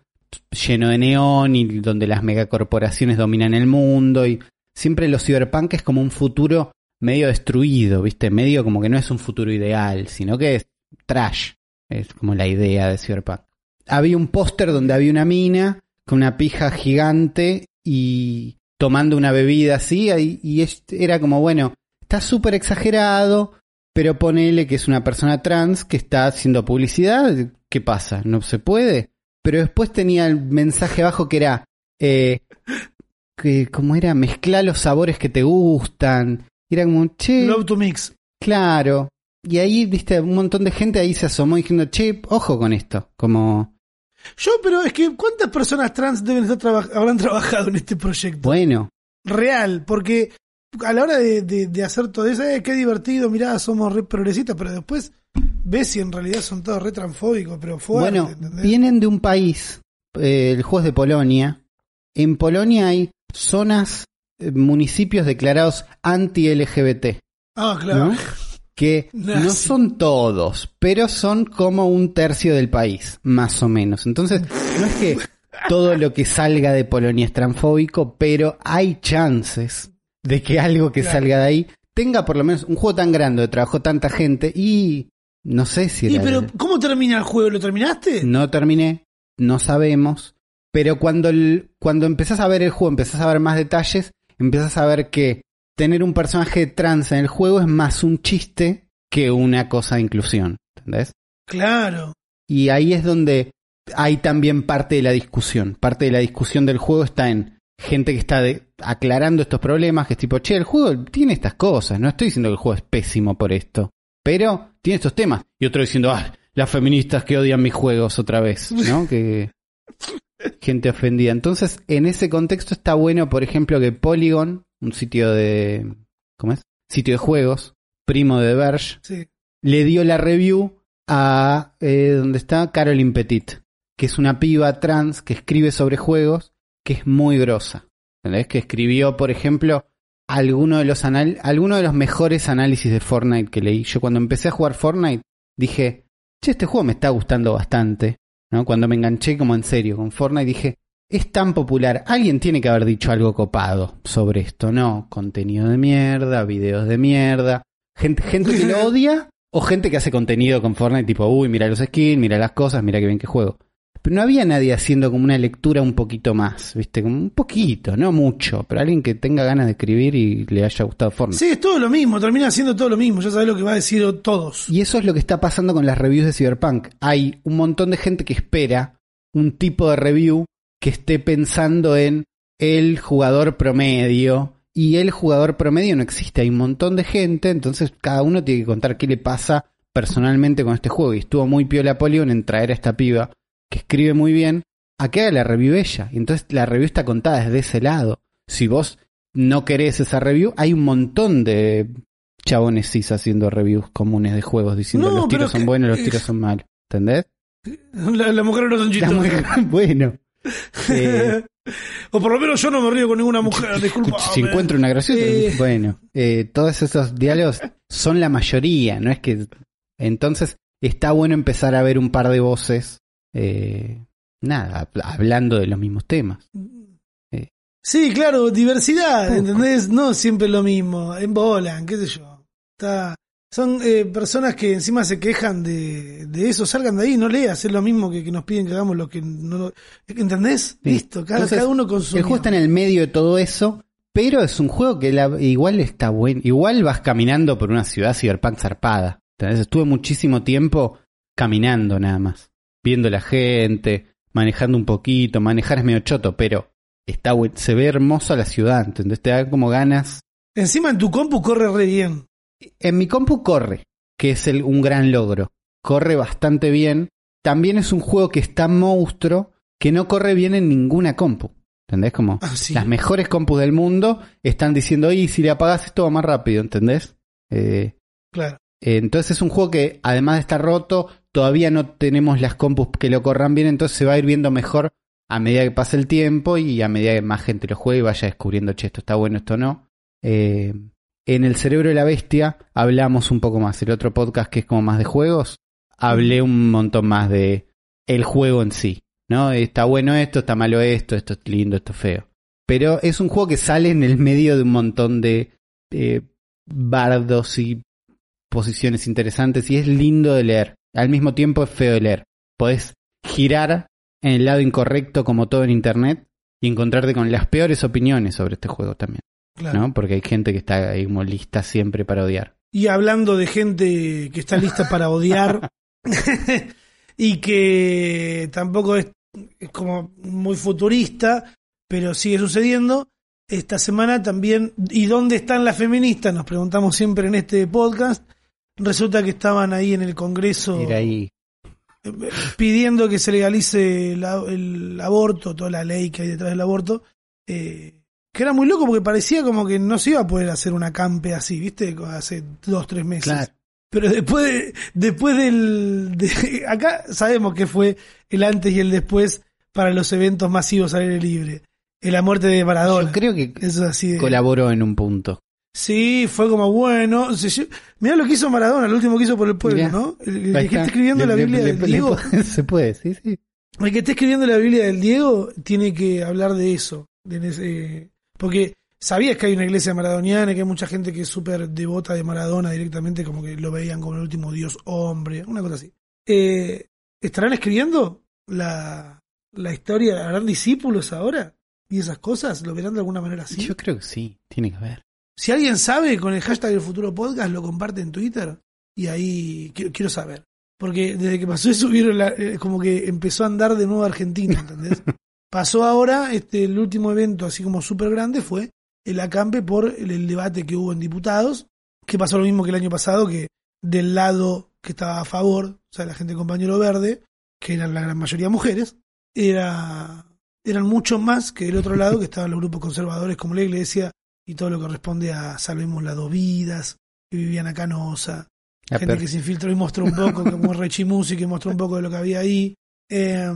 lleno de neón y donde las megacorporaciones dominan el mundo y siempre los cyberpunk es como un futuro medio destruido, ¿viste? Medio como que no es un futuro ideal, sino que es trash. Es como la idea de cyberpunk. Había un póster donde había una mina con una pija gigante y tomando una bebida así y, y era como, bueno, está súper exagerado, pero ponele que es una persona trans que está haciendo publicidad, ¿qué pasa? ¿No se puede? Pero después tenía el mensaje abajo que era, eh, que como era, mezcla los sabores que te gustan. Y Era como, che, Love to Mix. claro. Y ahí, viste, un montón de gente ahí se asomó diciendo, che, ojo con esto. Como, Yo, pero es que ¿cuántas personas trans deben estar traba- habrán trabajado en este proyecto? bueno, Real, porque a la hora de, de- de hacer todo eso, eh, qué divertido, mirá, somos re progresistas, pero después ves si en realidad son todos re transfóbicos, pero fuerte, bueno, ¿entendés? vienen de un país, eh, el es de Polonia. En Polonia hay zonas, eh, municipios declarados anti-LGBT. Ah, claro. ¿no? Que no son todos, pero son como un tercio del país, más o menos. Entonces, no es que todo lo que salga de Polonia es transfóbico, pero hay chances de que algo que Claro. salga de ahí tenga por lo menos un juego tan grande, donde trabajó tanta gente y no sé si Y pero, ¿cómo termina el juego? ¿Lo terminaste? no terminé, no sabemos, pero cuando, el- cuando empezás a ver el juego, empezás a ver más detalles, empezás a ver que tener un personaje trans en el juego es más un chiste que una cosa de inclusión, ¿entendés? Claro. Y ahí es donde hay también parte de la discusión. Parte de la discusión del juego está en gente que está de- aclarando estos problemas, que es tipo, che, el juego tiene estas cosas, no estoy diciendo que el juego es pésimo por esto, pero tiene estos temas. Y otro diciendo, ah, las feministas que odian mis juegos otra vez, ¿no? <laughs> que gente ofendida. Entonces, en ese contexto está bueno, por ejemplo, que Polygon, un sitio de, ¿cómo es? Sitio de juegos, primo de Verge, Sí. le dio la review a eh, donde está Caroline Petit, que es una piba trans que escribe sobre juegos, que es muy grosa. ¿Entendés? Que escribió, por ejemplo, alguno de los anal alguno de los mejores análisis de Fortnite que leí. Yo cuando empecé a jugar Fortnite dije, che, este juego me está gustando bastante. ¿No? Cuando me enganché como en serio con Fortnite dije, es tan popular, alguien tiene que haber dicho algo copado sobre esto, ¿no? Contenido de mierda, videos de mierda, gente, gente que lo <laughs> odia o gente que hace contenido con Fortnite tipo, uy, mira los skins, mira las cosas, mira qué bien que juego. Pero no había nadie haciendo como una lectura un poquito más, ¿viste? Como un poquito, no mucho, pero alguien que tenga ganas de escribir y le haya gustado Fortnite. Sí, es todo lo mismo, termina siendo todo lo mismo, ya sabes lo que va a decir todos. Y eso es lo que está pasando con las reviews de Cyberpunk. Hay un montón de gente que espera un tipo de review que esté pensando en el jugador promedio. Y el jugador promedio no existe. Hay un montón de gente, entonces cada uno tiene que contar qué le pasa personalmente con este juego. Y estuvo muy piola Polygon en traer a esta piba que escribe muy bien, a haga la review ella. Y entonces la review está contada desde ese lado. Si vos no querés esa review, hay un montón de chabones cis haciendo reviews comunes de juegos diciendo No, los tiros son que- buenos, los tiros son malos. ¿Entendés? La, la mujer no son muy bueno. Eh, <laughs> o por lo menos yo no me río con ninguna mujer, <laughs> disculpa. si encuentro una graciosa, Eh. bueno, eh, todos esos diálogos son la mayoría, no es que... Entonces está bueno empezar a ver un par de voces, eh, nada, hab- hablando de los mismos temas. Sí, claro, diversidad, Poco. ¿entendés? No siempre lo mismo, embolan, qué sé yo. Está, son eh, personas que encima se quejan de, de eso, salgan de ahí, no leas, es lo mismo que, que nos piden que hagamos lo que no lo- ¿Entendés? Sí. Listo, cada, Entonces, cada uno con su... El juego está en el medio de todo eso, pero es un juego que la- igual está bueno. Igual vas caminando por una ciudad cyberpunk zarpada. ¿entendés? Estuve muchísimo tiempo caminando nada más. Viendo la gente, manejando un poquito. Manejar es medio choto, pero está se ve hermosa la ciudad, ¿entendés? Te da como ganas. Encima en tu compu corre re bien. En mi compu corre, que es el- un gran logro. Corre bastante bien. También es un juego que está monstruo, que no corre bien en ninguna compu. ¿Entendés? Como Ah, sí. las mejores compus del mundo están diciendo, y si le apagas esto va más rápido, ¿entendés? Eh, Claro. eh, entonces es un juego que, además de estar roto, todavía no tenemos las compus que lo corran bien, entonces se va a ir viendo mejor a medida que pase el tiempo y a medida que más gente lo juegue y vaya descubriendo, che, esto está bueno, esto no. Eh, en El Cerebro de la Bestia hablamos un poco más. El otro podcast que es como más de juegos, hablé un montón más de el juego en sí. ¿No? Está bueno esto, está malo esto, esto es lindo, esto es feo. Pero es un juego que sale en el medio de un montón de bardos y posiciones interesantes y es lindo de leer. Al mismo tiempo es feo de leer. Podés girar en el lado incorrecto como todo en internet y encontrarte con las peores opiniones sobre este juego también, claro. ¿no? Porque hay gente que está ahí como lista siempre para odiar. Y hablando de gente que está lista para odiar <laughs> <laughs> y que tampoco es, es como muy futurista, pero sigue sucediendo. Esta semana también, ¿y dónde están las feministas? Nos preguntamos siempre en este podcast. Resulta que estaban ahí en el Congreso ahí. pidiendo que se legalice la- el aborto, toda la ley que hay detrás del aborto. eh, que era muy loco porque parecía como que no se iba a poder hacer una campe así, ¿viste? Hace dos, tres meses. Claro. Pero después, de- después del. de- <laughs> acá sabemos que fue el antes y el después para los eventos masivos al aire libre. La muerte de Maradona. Yo creo que Eso es así de. colaboró en un punto. Sí, fue como bueno. Mirá lo que hizo Maradona, lo último que hizo por el pueblo, Mirá. ¿no? El, que está escribiendo la Biblia le- del le- Diego. <laughs> Se puede, sí, sí. El que está escribiendo la Biblia del Diego tiene que hablar de eso. de ese- porque sabías que hay una iglesia maradoniana, que hay mucha gente que es súper devota de Maradona directamente, como que lo veían como el último dios hombre, una cosa así. Eh, ¿Estarán escribiendo la, la historia? ¿Harán discípulos ahora? ¿Y esas cosas? ¿Lo verán de alguna manera así? Yo creo que sí, tiene que haber. Si alguien sabe, con el hashtag del futuro podcast lo comparte en Twitter y ahí quiero, quiero saber. Porque desde que pasó eso, vieron la- eh, como que empezó a andar de nuevo Argentina, ¿entendés? <laughs> pasó ahora, este, el último evento así como súper grande fue el acampe por el, el debate que hubo en diputados, que pasó lo mismo que el año pasado, que del lado que estaba a favor, o sea, la gente del compañero verde, que eran la gran mayoría mujeres, era, eran mucho más que del otro lado, que estaban los grupos conservadores como la iglesia, y todo lo que responde a Salvemos las dos vidas, que Viviana Canosa, La gente per- que se infiltró y mostró un poco, como Rechi Music, que mostró un poco de lo que había ahí. Eh,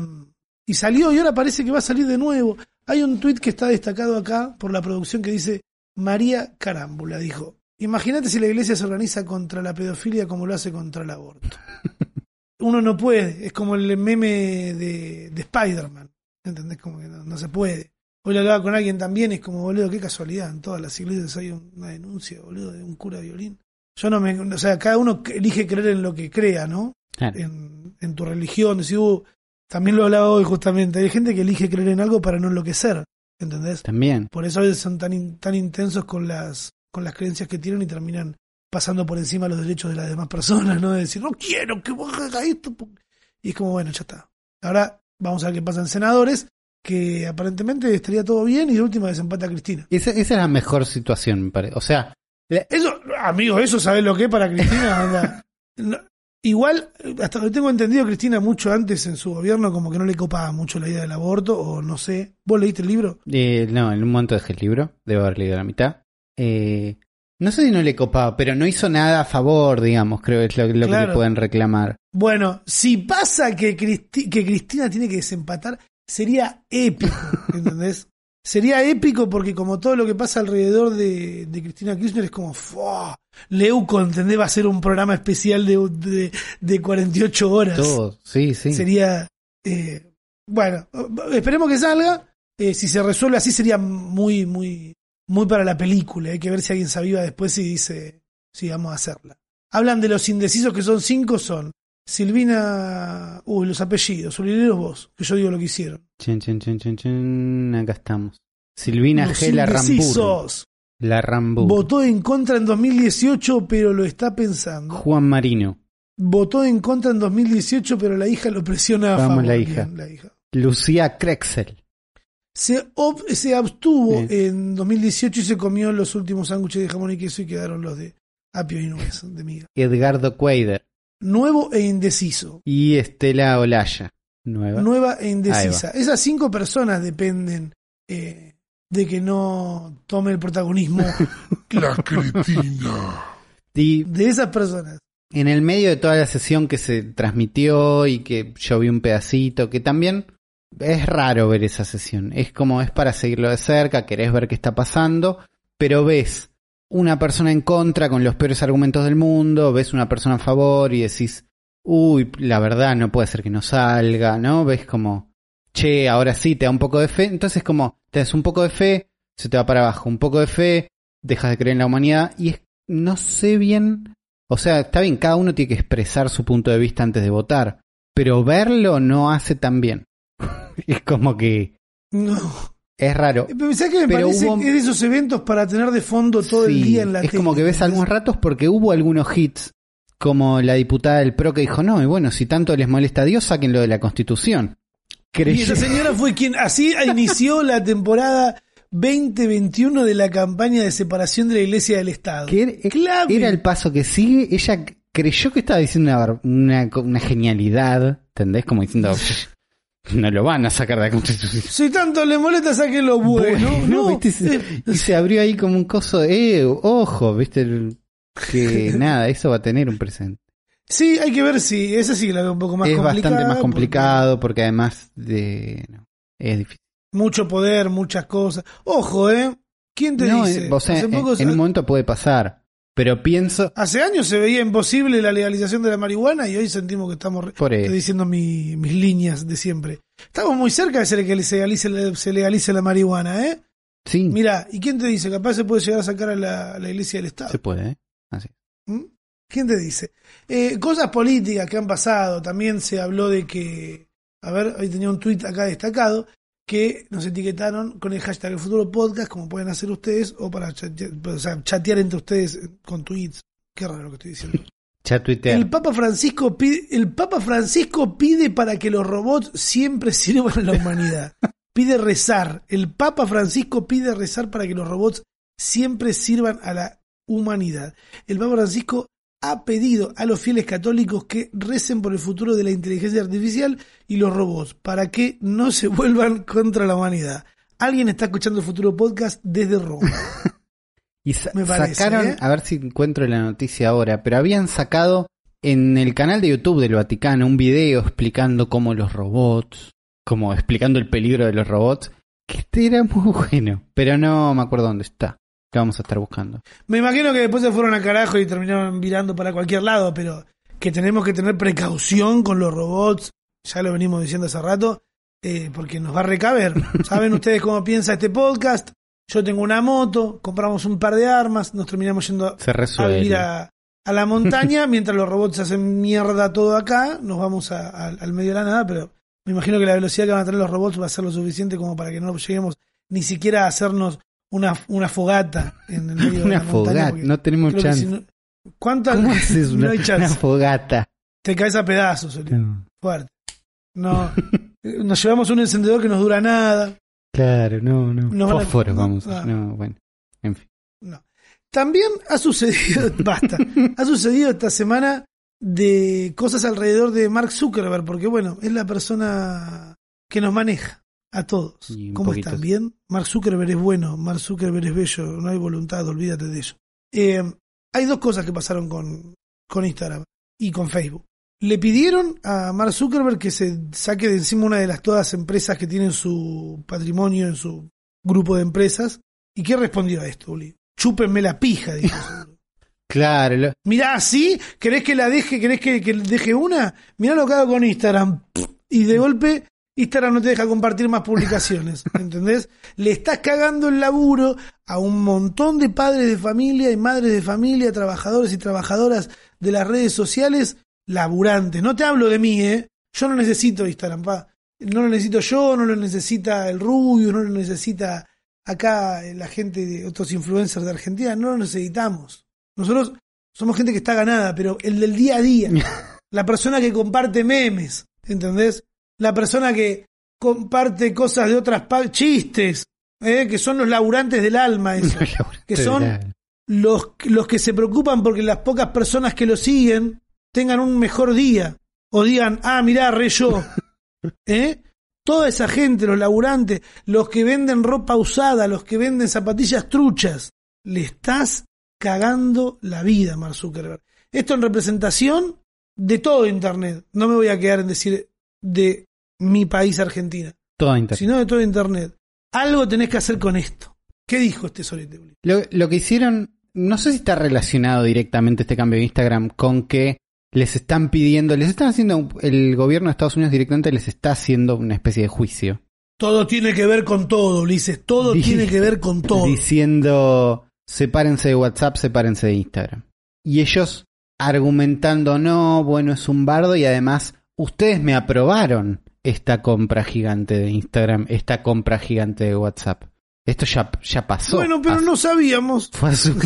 y salió, y ahora parece que va a salir de nuevo. Hay un tuit que está destacado acá por la producción que dice, María Carámbula dijo, imagínate si la iglesia se organiza contra la pedofilia como lo hace contra el aborto. <laughs> Uno no puede, es como el meme de, de Spider-Man, ¿entendés? Como que no, no se puede. Hoy lo hablaba con alguien también, es como, boludo, qué casualidad, en todas las iglesias hay un- una denuncia, boludo, de un cura de violín. Yo no me, o sea, cada uno elige creer en lo que crea, ¿no? Claro. En, en tu religión, si hubo, también lo hablaba hoy justamente, hay gente que elige creer en algo para no enloquecer, ¿entendés? También. Por eso a veces son tan, in- tan intensos con las, con las creencias que tienen y terminan pasando por encima los derechos de las demás personas, ¿no? De decir, no quiero que vos hagas esto. po-". Y es como, bueno, ya está. Ahora vamos a ver qué pasa en senadores, que aparentemente estaría todo bien y de última desempata a Cristina. Esa, esa es la mejor situación, me parece. O sea, la- Eso, amigo, eso sabes lo que es para Cristina. <laughs> No- Igual, hasta lo tengo entendido, Cristina, mucho antes en su gobierno, como que no le copaba mucho la idea del aborto, o no sé. ¿Vos leíste el libro? Eh, no, en un momento dejé el libro, debo haber leído la mitad. Eh, no sé si no le copaba, pero no hizo nada a favor, digamos, creo que es lo, lo que le pueden reclamar. Bueno, si pasa que, Cristi- que Cristina tiene que desempatar, sería épico, <laughs> ¿entendés? Sería épico porque como todo lo que pasa alrededor de, de Cristina Kirchner es como, ¡fua! Leuco, ¿entendés? Va a ser un programa especial de, de, de 48 horas. Todo, sí, sí. Sería, eh, bueno, esperemos que salga. Eh, si se resuelve así sería muy, muy, muy para la película. Hay que ver si alguien se aviva después y dice, sí, vamos a hacerla. Hablan de los indecisos que son cinco, son Silvina, uy, los apellidos, Oliveros vos, que yo digo lo que hicieron. Chin, chin, chin. Acá estamos. Silvina los G. La Rambur. Votó en contra en 2018, pero lo está pensando. Juan Marino. Votó en contra en 2018, pero la hija lo presiona a Vamos, favor. la hija. Bien, la hija. Lucía Krexel. Se, ob- se abstuvo Bien. en 2018 y se comió los últimos sándwiches de jamón y queso y quedaron los de apio y nuez de miga. Edgardo Cuader. Nuevo e indeciso. Y Estela Olaya. Nueva. Nueva e indecisa. Esas cinco personas dependen eh, de que no tome el protagonismo <laughs> La cretina. Y de esas personas. en el medio de toda la sesión que se transmitió y que yo vi un pedacito, que también es raro ver esa sesión. Es como es para seguirlo de cerca, querés ver qué está pasando, pero ves una persona en contra con los peores argumentos del mundo, ves una persona a favor y decís, uy, la verdad no puede ser que no salga, ¿no? Ves como, che, ahora sí te da un poco de fe. Entonces como, te das un poco de fe, se te va para abajo, un poco de fe, dejas de creer en la humanidad y es, no sé bien, o sea, está bien, cada uno tiene que expresar su punto de vista antes de votar, pero verlo no hace tan bien. <laughs> es como que No. Es raro. Eh, pero ¿sabés qué me Pero parece? hubo- que Es de esos eventos para tener de fondo todo el día en la es tele, como que ves ¿entendés? algunos ratos porque hubo algunos hits, como la diputada del PRO que dijo, no, y bueno, si tanto les molesta a Dios, sáquenlo de la Constitución. Y Creyó- esa señora fue quien así <laughs> inició la temporada 2021 de la campaña de separación de la iglesia del Estado. que era, Clave. era el paso que sigue, ella creyó que estaba diciendo una, una genialidad, ¿entendés? Como diciendo, <laughs> <laughs> no lo van a sacar de la Constitución. Si tanto le molesta, saquen lo bueno. Bueno, no, ¿viste? Se- y se abrió ahí como un coso de, eh, ojo, ¿viste? El- Que <laughs> nada, eso va a tener un presente. sí, hay que ver si. Esa sí que la veo un poco más es complicada. bastante más complicado porque además de... no, es difícil. Mucho poder, muchas cosas. Ojo, ¿eh? ¿Quién te No, dice? eh, o sea, Hace en, poco se- en un momento puede pasar, pero pienso Hace años se veía imposible la legalización de la marihuana y hoy sentimos que estamos por estoy diciendo mi- mis líneas de siempre. Estamos muy cerca de ser que se legalice, la- se legalice la marihuana, ¿eh? Sí, Mira, ¿y quién te dice? Capaz se puede llegar a sacar a la, a la iglesia del Estado. se puede, ¿eh? Así. ¿Mm? ¿Quién te dice? Eh, cosas políticas que han pasado. También se habló de que, a ver, hoy tenía un tuit acá destacado, que nos etiquetaron con el hashtag el futuro podcast, como pueden hacer ustedes, o para chatear, o sea, chatear entre ustedes con tweets. Qué raro lo que estoy diciendo. <laughs> El Papa Francisco pide, el Papa Francisco pide para que los robots siempre <laughs> sirvan a la humanidad. Pide rezar. El Papa Francisco pide rezar para que los robots siempre sirvan a la humanidad. El Papa Francisco ha pedido a los fieles católicos que recen por el futuro de la inteligencia artificial y los robots para que no se <laughs> vuelvan contra la humanidad. Alguien está escuchando el futuro podcast desde Roma. <laughs> Y sa- Me parece, sacaron, ¿eh? a ver si encuentro la noticia ahora, pero habían sacado en el canal de YouTube del Vaticano un video explicando cómo los robots, como explicando el peligro de los robots, que este era muy <laughs> bueno, pero no me acuerdo dónde está. Lo vamos a estar buscando. Me imagino que después se fueron a carajo y terminaron virando para cualquier lado, pero que tenemos que tener precaución con los robots, ya lo venimos diciendo hace rato, eh, porque nos va a recaber. <laughs> ¿Saben ustedes cómo piensa este podcast? Yo tengo una moto, compramos un par de armas, nos terminamos yendo Se a resuelve. a, a la montaña, <laughs> mientras los robots hacen mierda todo acá, nos vamos a- a- al medio de la nada, pero me imagino que la velocidad que van a tener los robots va a ser lo suficiente como para que no lleguemos ni siquiera a hacernos una, una fogata en el medio de Una la montaña. fogata, no tenemos chance. si no- ¿Cuántas? ¿Cómo haces <laughs> no una, hay chance. una fogata? Te caes a pedazos, Oli. fuerte. No, <laughs> nos llevamos un encendedor que nos dura nada. Claro, no, no. No van a- Fósforo, no, vamos. ah. No, bueno. En fin. No. También ha sucedido, <laughs> basta, ha sucedido esta semana de cosas alrededor de Mark Zuckerberg, porque bueno, es la persona que nos maneja a todos. ¿Cómo poquito. están? ¿Bien? Mark Zuckerberg es bueno, Mark Zuckerberg es bello, no hay voluntad, olvídate de eso. Eh, hay dos cosas que pasaron con, con Instagram y con Facebook. Le pidieron a Mark Zuckerberg que se saque de encima una de las todas empresas que tienen su patrimonio en su grupo de empresas. ¿Y qué respondió a esto, Uli? Chúpenme la pija, dijo. <laughs> Claro, lo- Mirá, ¿sí? ¿Querés que la deje? ¿Querés que, que deje una? Mirá lo que hago con Instagram. Y de golpe, Instagram no te deja compartir más publicaciones. <laughs> ¿Entendés? Le estás cagando el laburo a un montón de padres de familia y madres de familia, trabajadores y trabajadoras de las redes sociales, laburantes. No te hablo de mí, ¿eh? Yo no necesito Instagram, pa. No lo necesito yo, no lo necesita el Rubio, no lo necesita acá la gente de otros influencers de Argentina, no lo necesitamos. Nosotros somos gente que está ganada, pero el del día a día, <laughs> la persona que comparte memes, ¿entendés? La persona que comparte cosas de otras chistes, ¿eh? que son los laburantes del alma, eso. <laughs> que son los, los que se preocupan porque las pocas personas que lo siguen tengan un mejor día. O digan, ah, mirá, re yo. <laughs> ¿Eh? Toda esa gente, los laburantes, los que venden ropa usada, los que venden zapatillas truchas, le estás cagando la vida, Mark Zuckerberg. Esto en representación de todo Internet. No me voy a quedar en decir de mi país, Argentina, Todo internet. sino de todo Internet. Algo tenés que hacer con esto. ¿Qué dijo este? Uli? Lo, lo que hicieron, no sé si está relacionado directamente este cambio de Instagram con que les están pidiendo, les están haciendo, el gobierno de Estados Unidos directamente les está haciendo una especie de juicio. Todo tiene que ver con todo, Ulises. Todo tiene que ver con todo. Diciendo, sepárense de WhatsApp, sepárense de Instagram. Y ellos argumentando, no, bueno, es un bardo y además ustedes me aprobaron esta compra gigante de Instagram, esta compra gigante de WhatsApp. Esto ya, ya pasó. Bueno, pero Hace- no sabíamos. <laughs> fue hace, un,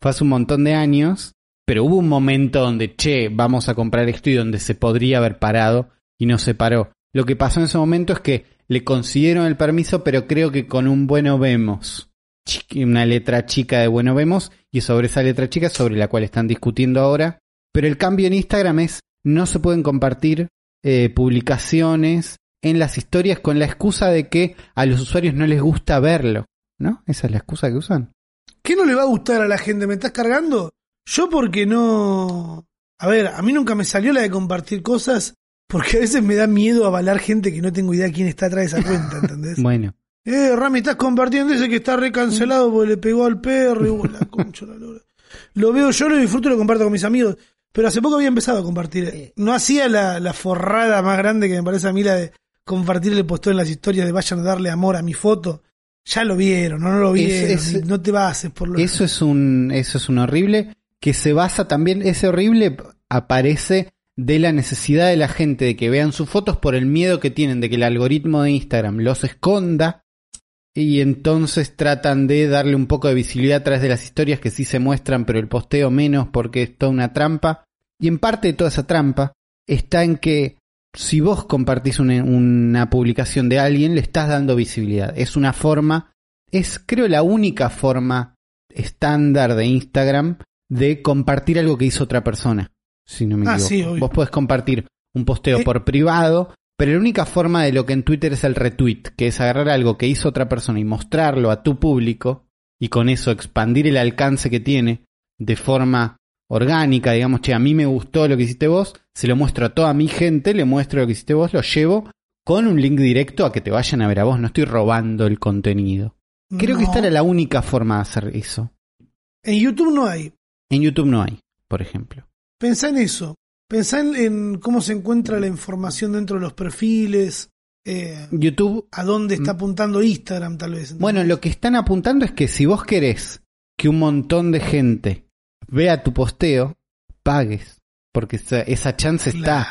fue hace un montón de años, pero hubo un momento donde, che, vamos a comprar esto y donde se podría haber parado y no se paró. Lo que pasó en ese momento es que le consiguieron el permiso, pero creo que con un bueno vemos. Una letra chica de bueno vemos y sobre esa letra chica sobre la cual están discutiendo ahora. Pero el cambio en Instagram es no se pueden compartir eh, publicaciones en las historias con la excusa de que a los usuarios no les gusta verlo. ¿No? Esa es la excusa que usan. ¿Qué no le va a gustar a la gente? ¿Me estás cargando? Yo porque no... A ver, a mí nunca me salió la de compartir cosas porque a veces me da miedo avalar gente que no tengo idea quién está atrás de esa cuenta, ¿entendés? <laughs> Bueno. Eh, Rami, estás compartiendo ese que está recancelado porque le pegó al perro y vos, la <laughs> concha la lora. Lo veo yo, lo disfruto y lo comparto con mis amigos. Pero hace poco había empezado a compartir. No hacía la, la forrada más grande que me parece a mí la de compartir el posteo en las historias de vayan a darle amor a mi foto. Ya lo vieron, no, no lo vieron. es- no te bases por lo Eso es un, eso es un horrible que se basa también, ese horrible aparece de la necesidad de la gente de que vean sus fotos por el miedo que tienen de que el algoritmo de Instagram los esconda y entonces tratan de darle un poco de visibilidad a través de las historias que sí se muestran pero el posteo menos porque es toda una trampa y en parte de toda esa trampa está en que si vos compartís una, una publicación de alguien le estás dando visibilidad es una forma es creo la única forma estándar de Instagram de compartir algo que hizo otra persona. Si no me Ah, equivoco. sí. Vos podés compartir un posteo Eh. por privado, pero la única forma de lo que en Twitter es el retweet, que es agarrar algo que hizo otra persona y mostrarlo a tu público y con eso expandir el alcance que tiene de forma orgánica, digamos, che, a mí me gustó lo que hiciste vos, se lo muestro a toda mi gente, le muestro lo que hiciste vos, lo llevo con un link directo a que te vayan a ver a vos, no estoy robando el contenido. Creo que esta era la única forma de hacer eso. En YouTube no hay. En YouTube no hay, por ejemplo. Pensá en eso. Pensá en, en cómo se encuentra la información dentro de los perfiles. eh, YouTube, a dónde está apuntando Instagram, tal vez. ¿entendés? bueno, lo que están apuntando es que si vos querés que un montón de gente vea tu posteo, pagues. Porque esa, esa chance está.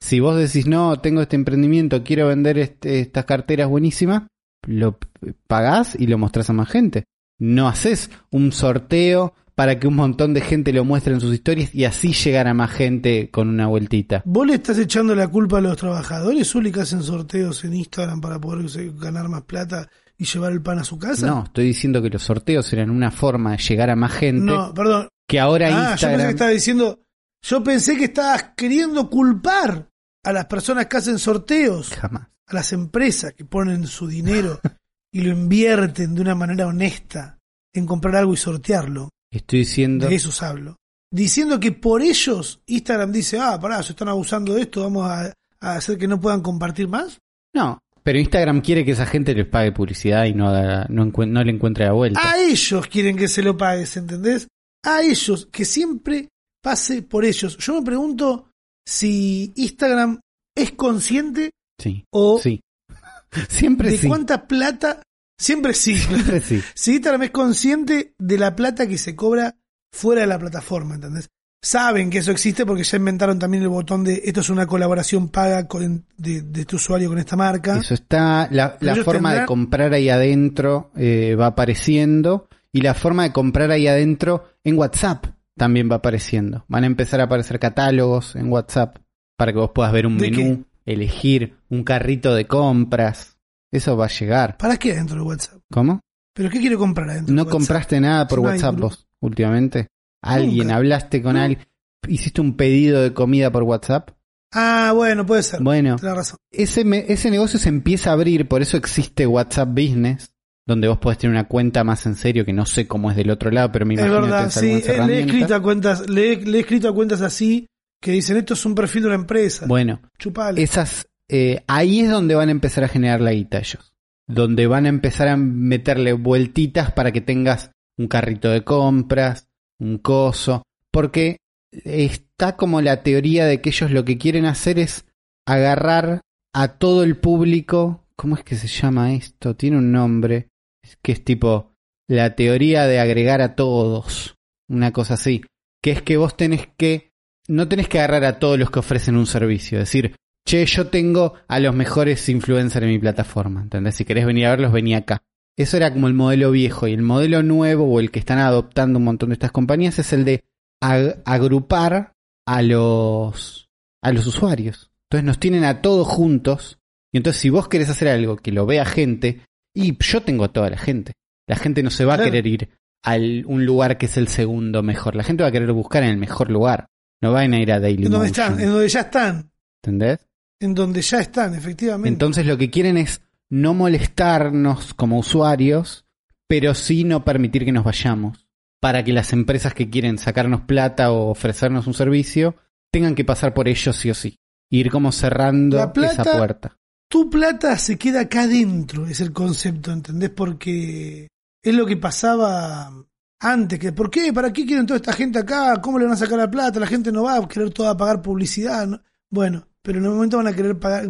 Si vos decís, no, tengo este emprendimiento, quiero vender este- estas carteras buenísimas, lo pagás y lo mostrás a más gente. No haces un sorteo para que un montón de gente lo muestre en sus historias y así llegar a más gente con una vueltita. ¿Vos le estás echando la culpa a los trabajadores, Uli, que hacen sorteos en Instagram para poder ganar más plata y llevar el pan a su casa? No, estoy diciendo que los sorteos eran una forma de llegar a más gente No, perdón. que ahora Ah, yo pensé que Instagram... estaba diciendo, Yo pensé que estabas queriendo culpar a las personas que hacen sorteos, Jamás. a las empresas que ponen su dinero <laughs> y lo invierten de una manera honesta en comprar algo y sortearlo. Estoy diciendo. De esos hablo. Diciendo que por ellos Instagram dice, ah, pará, se están abusando de esto, vamos a, a hacer que no puedan compartir más. No, pero Instagram quiere que esa gente les pague publicidad y no, haga- no, no le encuentre la vuelta. A ellos quieren que se lo pagues, ¿entendés? A ellos, que siempre pase por ellos. Yo me pregunto si Instagram es consciente Sí. o Sí. <laughs> Siempre de sí. cuánta plata, siempre sí, Siempre sí. <laughs> si Instagram es consciente de la plata que se cobra fuera de la plataforma, ¿entendés? Saben que eso existe porque ya inventaron también el botón de esto es una colaboración paga con, de, de este usuario con esta marca. Eso está. La, forma de comprar ahí adentro eh, va apareciendo. Y la forma de comprar ahí adentro en WhatsApp también va apareciendo. Van a empezar a aparecer catálogos en WhatsApp para que vos puedas ver un ¿De menú, elegir un carrito de compras. Eso va a llegar. ¿Para qué adentro de WhatsApp? ¿Cómo? ¿Pero qué quiero comprar adentro ¿No de WhatsApp? compraste nada por no WhatsApp vos últimamente? ¿Alguien? Nunca. ¿Hablaste con alguien? ¿Hiciste un pedido de comida por WhatsApp? Ah, bueno, puede ser. Bueno, Tenés razón. ese, me- ese negocio se empieza a abrir, por eso existe WhatsApp Business, donde vos podés tener una cuenta más en serio, que no sé cómo es del otro lado, pero me Es imagino verdad, que es sí. eh, Le he escrito a cuentas, le he, le he escrito a cuentas así que dicen esto es un perfil de una empresa. Bueno, Chupale. esas, eh, ahí es donde van a empezar a generar la guita ellos. Donde van a empezar a meterle vueltitas para que tengas un carrito de compras, un coso. Porque está como la teoría de que ellos lo que quieren hacer es agarrar a todo el público. ¿Cómo es que se llama esto? Tiene un nombre. Es que es tipo la teoría de agregar a todos. Una cosa así. Que es que vos tenés que. No tenés que agarrar a todos los que ofrecen un servicio. Es decir, che, yo tengo a los mejores influencers en mi plataforma. ¿Entendés? Si querés venir a verlos, vení acá. Eso era como el modelo viejo. Y el modelo nuevo, o el que están adoptando un montón de estas compañías, es el de ag- agrupar a los, a los usuarios. Entonces nos tienen a todos juntos. Y entonces si vos querés hacer algo que lo vea gente, y yo tengo a toda la gente. La gente no se va a querer ir a un lugar que es el segundo mejor. La gente va a querer buscar en el mejor lugar. No van a ir a Daily en donde están, en donde ya están. ¿Entendés? En donde ya están, efectivamente. Entonces lo que quieren es no molestarnos como usuarios, pero sí no permitir que nos vayamos. Para que las empresas que quieren sacarnos plata o ofrecernos un servicio tengan que pasar por ellos sí o sí. Ir como cerrando plata- esa puerta. tu plata se queda acá adentro, es el concepto, ¿entendés? Porque es lo que pasaba antes, que ¿por qué? ¿Para qué quieren toda esta gente acá? ¿Cómo le van a sacar la plata? La gente no va a querer toda pagar publicidad, ¿no? Bueno, pero en un momento van a querer pagar,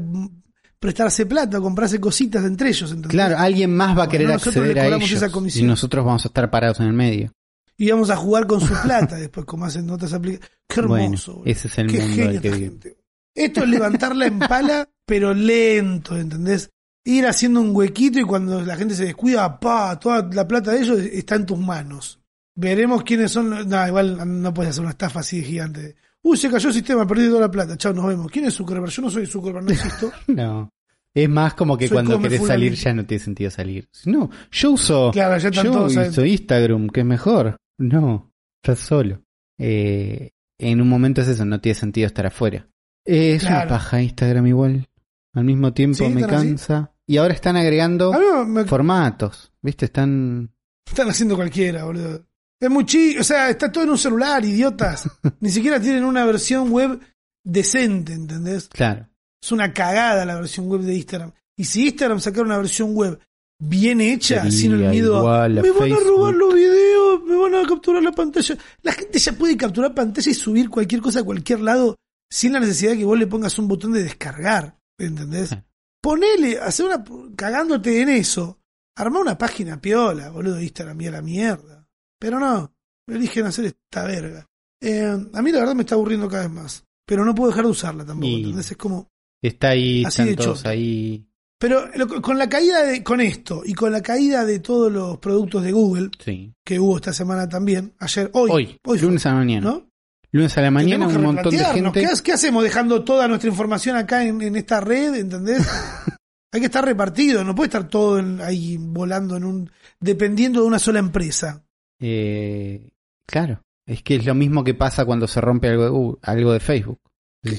prestarse plata, comprarse cositas entre ellos, ¿entendés? Claro, alguien más va a Bueno, querer nosotros acceder a ellos esa y comisión. nosotros vamos a estar parados en el medio. Y vamos a jugar con su <laughs> plata después, como hacen otras aplicaciones. Qué Bueno, hermoso. boludo. ese es el Qué mundo que gente. Esto es levantarla en pala, pero lento, ¿entendés? Ir haciendo un huequito y cuando la gente se descuida, pa, toda la plata de ellos está en tus manos. Veremos quiénes son. los- No, igual no puedes hacer una estafa así de gigante. Uy, se cayó el sistema, perdí toda la plata. Chao, nos vemos. ¿Quién es Zuckerberg? Yo no soy Zuckerberg, no existo. <laughs> No. Es más como que Soy cuando querés salir ya no tiene sentido salir. No, yo uso, Claro, ya yo uso. Instagram, que es mejor. No, estás solo. Eh, en un momento es eso, no tiene sentido estar afuera. Eh, es una paja Instagram igual. Al mismo tiempo Sí, me así. cansa. Y ahora están agregando me formatos. ¿Viste? Están... están haciendo cualquiera, boludo. Es muy o sea, está todo en un celular, idiotas. <laughs> Ni siquiera tienen una versión web decente, ¿entendés? Claro. Es una cagada la versión web de Instagram. Y si Instagram sacara una versión web bien hecha, Sería sin el miedo a, me van a Facebook". robar los videos, me van a capturar la pantalla. La gente ya puede capturar pantalla y subir cualquier cosa a cualquier lado sin la necesidad de que vos le pongas un botón de descargar, ¿entendés? Sí. Ponele, hacer una cagándote en eso. Armá una página piola, boludo, Instagram y a la mierda. Pero no, eligen hacer esta verga. Eh, a mí la verdad me está aburriendo cada vez más. Pero no puedo dejar de usarla tampoco, Y- ¿entendés? Es como... Está ahí, Así están de todos chota. ahí. Pero lo- con la caída de, con esto y con la caída de todos los productos de Google Sí. que hubo esta semana también, ayer, hoy, Hoy, lunes a la mañana. ¿no? Lunes a la mañana un montón de gente... ¿Qué, qué hacemos dejando toda nuestra información acá en, en esta red? ¿Entendés? <laughs> Hay que estar repartido, no puede estar todo en- ahí volando en un, dependiendo de una sola empresa. Eh, claro. Es que es lo mismo que pasa cuando se rompe algo de, Google- algo de Facebook.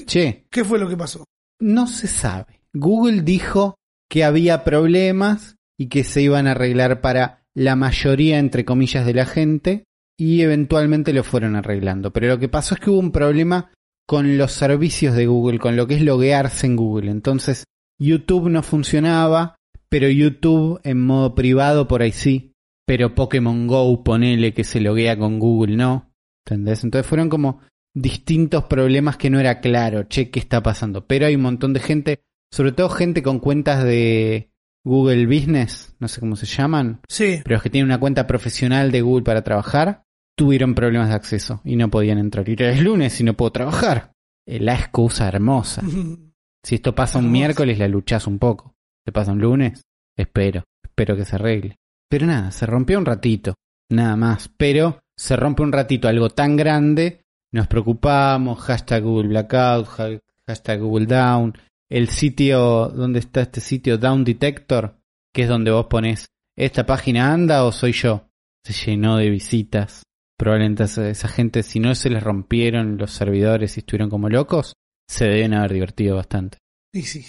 Che, ¿Qué fue lo que pasó? no se sabe. Google dijo que había problemas y que se iban a arreglar para la mayoría, entre comillas, de la gente y eventualmente lo fueron arreglando. Pero lo que pasó es que hubo un problema con los servicios de Google, con lo que es loguearse en Google. Entonces, YouTube no funcionaba, pero YouTube en modo privado por ahí sí. Pero Pokémon Go, ponele que se loguea con Google, no. ¿Entendés? Entonces fueron como distintos problemas que no era claro, che, ¿qué está pasando? Pero hay un montón de gente, sobre todo gente con cuentas de Google Business, no sé cómo se llaman, Sí. pero los que tienen una cuenta profesional de Google para trabajar, tuvieron problemas de acceso y no podían entrar. Y era el lunes y no puedo trabajar. La excusa hermosa. <laughs> Si esto pasa un miércoles, la luchás un poco. ¿Se pasa un lunes? Espero. Espero que se arregle. Pero nada, se rompió un ratito. Nada más. Pero se rompe un ratito algo tan grande. Nos preocupamos. Hashtag Google Blackout. ha- Hashtag Google Down. El sitio, ¿dónde está este sitio? Down Detector. Que es donde vos pones, ¿esta página anda o soy yo? Se llenó de visitas. Probablemente esa, esa gente, si no se les rompieron los servidores y estuvieron como locos, se deben haber divertido bastante. Y sí.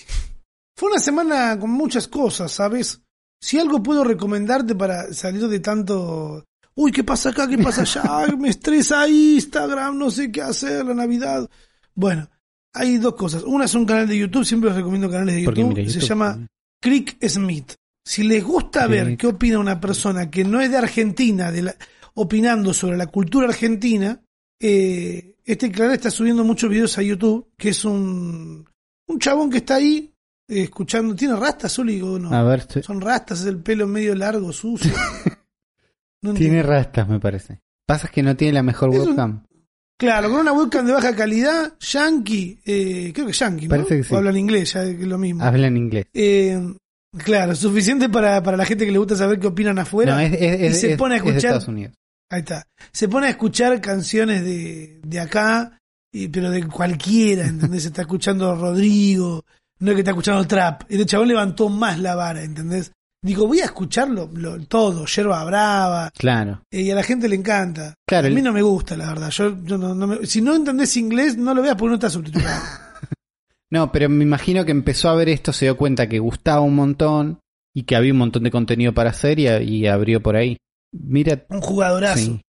Fue una semana con muchas cosas, ¿sabes? Si algo puedo recomendarte para salir de tanto. Uy, ¿qué pasa acá? ¿Qué pasa allá? <laughs> Me estresa Instagram, no sé qué hacer, la Navidad. Bueno, hay dos cosas. Una es un canal de YouTube, siempre os recomiendo canales de YouTube. mira, se llama Crick Smith. Si les gusta ver qué opina una persona que no es de Argentina, de la- opinando sobre la cultura argentina, eh, este canal está subiendo muchos videos a YouTube, que es un, un chabón que está ahí escuchando. ¿Tiene rastas, Zuli, o no? A ver, te- Son rastas, es el pelo medio largo, sucio. <laughs> No tiene rastas, me parece. Pasa que no tiene la mejor Es un- webcam. Claro, con una webcam de baja calidad, yankee, eh, creo que yankee, ¿no? Parece que sí. O hablan inglés, ya es lo mismo. Habla en inglés. Eh, claro, suficiente para, para la gente que le gusta saber qué opinan afuera. no, es, es- y se pone a es de escuchar- Estados Unidos. Ahí está. Se pone a escuchar canciones de, de acá, y, pero de cualquiera, ¿entendés? Está escuchando Rodrigo, no es que está escuchando trap. El chabón levantó más la vara, ¿entendés? Digo, voy a escucharlo lo- todo, Yerba Brava, Claro. eh, y a la gente le encanta. Claro, a mí no me gusta, la verdad. Yo, yo no, no me- si no entendés inglés, no lo veas porque no está subtitulado. <laughs> No, pero me imagino que empezó a ver esto, se dio cuenta que gustaba un montón y que había un montón de contenido para hacer y, y abrió por ahí. Mira, Un jugadorazo. sí.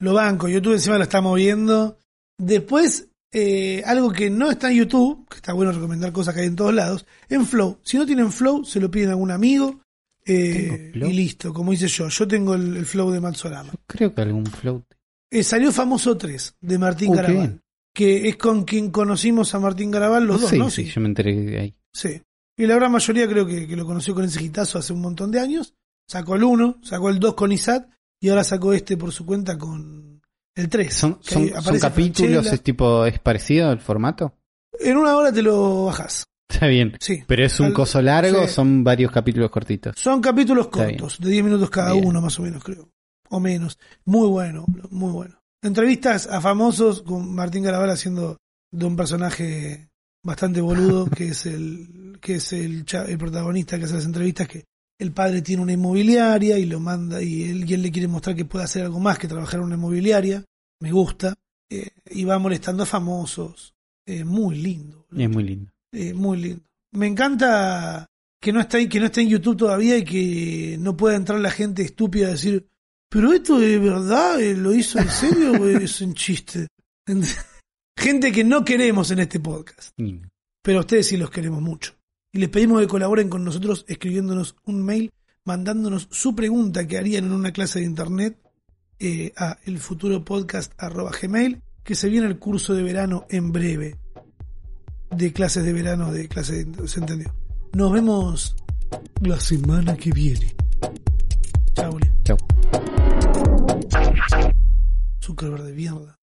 Lo banco, YouTube encima lo está moviendo. Después, eh, algo que no está en YouTube, que está bueno recomendar cosas que hay en todos lados, en Flow. Si no tienen Flow, se lo piden a algún amigo. eh, ¿Tengo Flow? y listo, como hice yo. Yo tengo el, el Flow de Matsorama. creo que algún float. Eh, salió Famoso 3 de Martín Uh, Garabal. Que es con quien conocimos a Martín Garabal los dos, sí, ¿no? sí, yo me enteré de ahí. Sí. Y la gran mayoría creo que, que lo conoció con ese hitazo hace un montón de años. Sacó el 1, sacó el 2 con Isaac y ahora sacó este por su cuenta con el 3. ¿Son, son, capítulos? Franchella. ¿Es tipo, es parecido el formato? En una hora te lo bajas. Está bien. Sí. Pero es un Al- coso largo, sí. son varios capítulos cortitos. Son capítulos cortos, de 10 minutos cada Bien. uno más o menos, creo. O menos. Muy bueno, muy bueno. Entrevistas a famosos con Martín Garabal haciendo de un personaje bastante boludo, <laughs> que es el que es el protagonista que hace las entrevistas, que el padre tiene una inmobiliaria y lo manda y él, y él le quiere mostrar que puede hacer algo más que trabajar en una inmobiliaria. Me gusta. Eh, y va molestando a famosos. Eh, muy lindo. Es muy lindo. Eh, muy lindo. Me encanta que no está ahí, que no está en YouTube todavía y que no pueda entrar la gente estúpida a decir, pero esto de verdad eh, lo hizo en serio o es un chiste. <laughs> gente que no queremos en este podcast, pero a ustedes sí los queremos mucho. Y les pedimos que colaboren con nosotros escribiéndonos un mail, mandándonos su pregunta que harían en una clase de internet eh, a elfuturopodcast.gmail, que se viene el curso de verano en breve de clases de verano, de clase de, ¿se entendió? Nos vemos la semana que viene. Chao. Chau. Zuckerberg de mierda.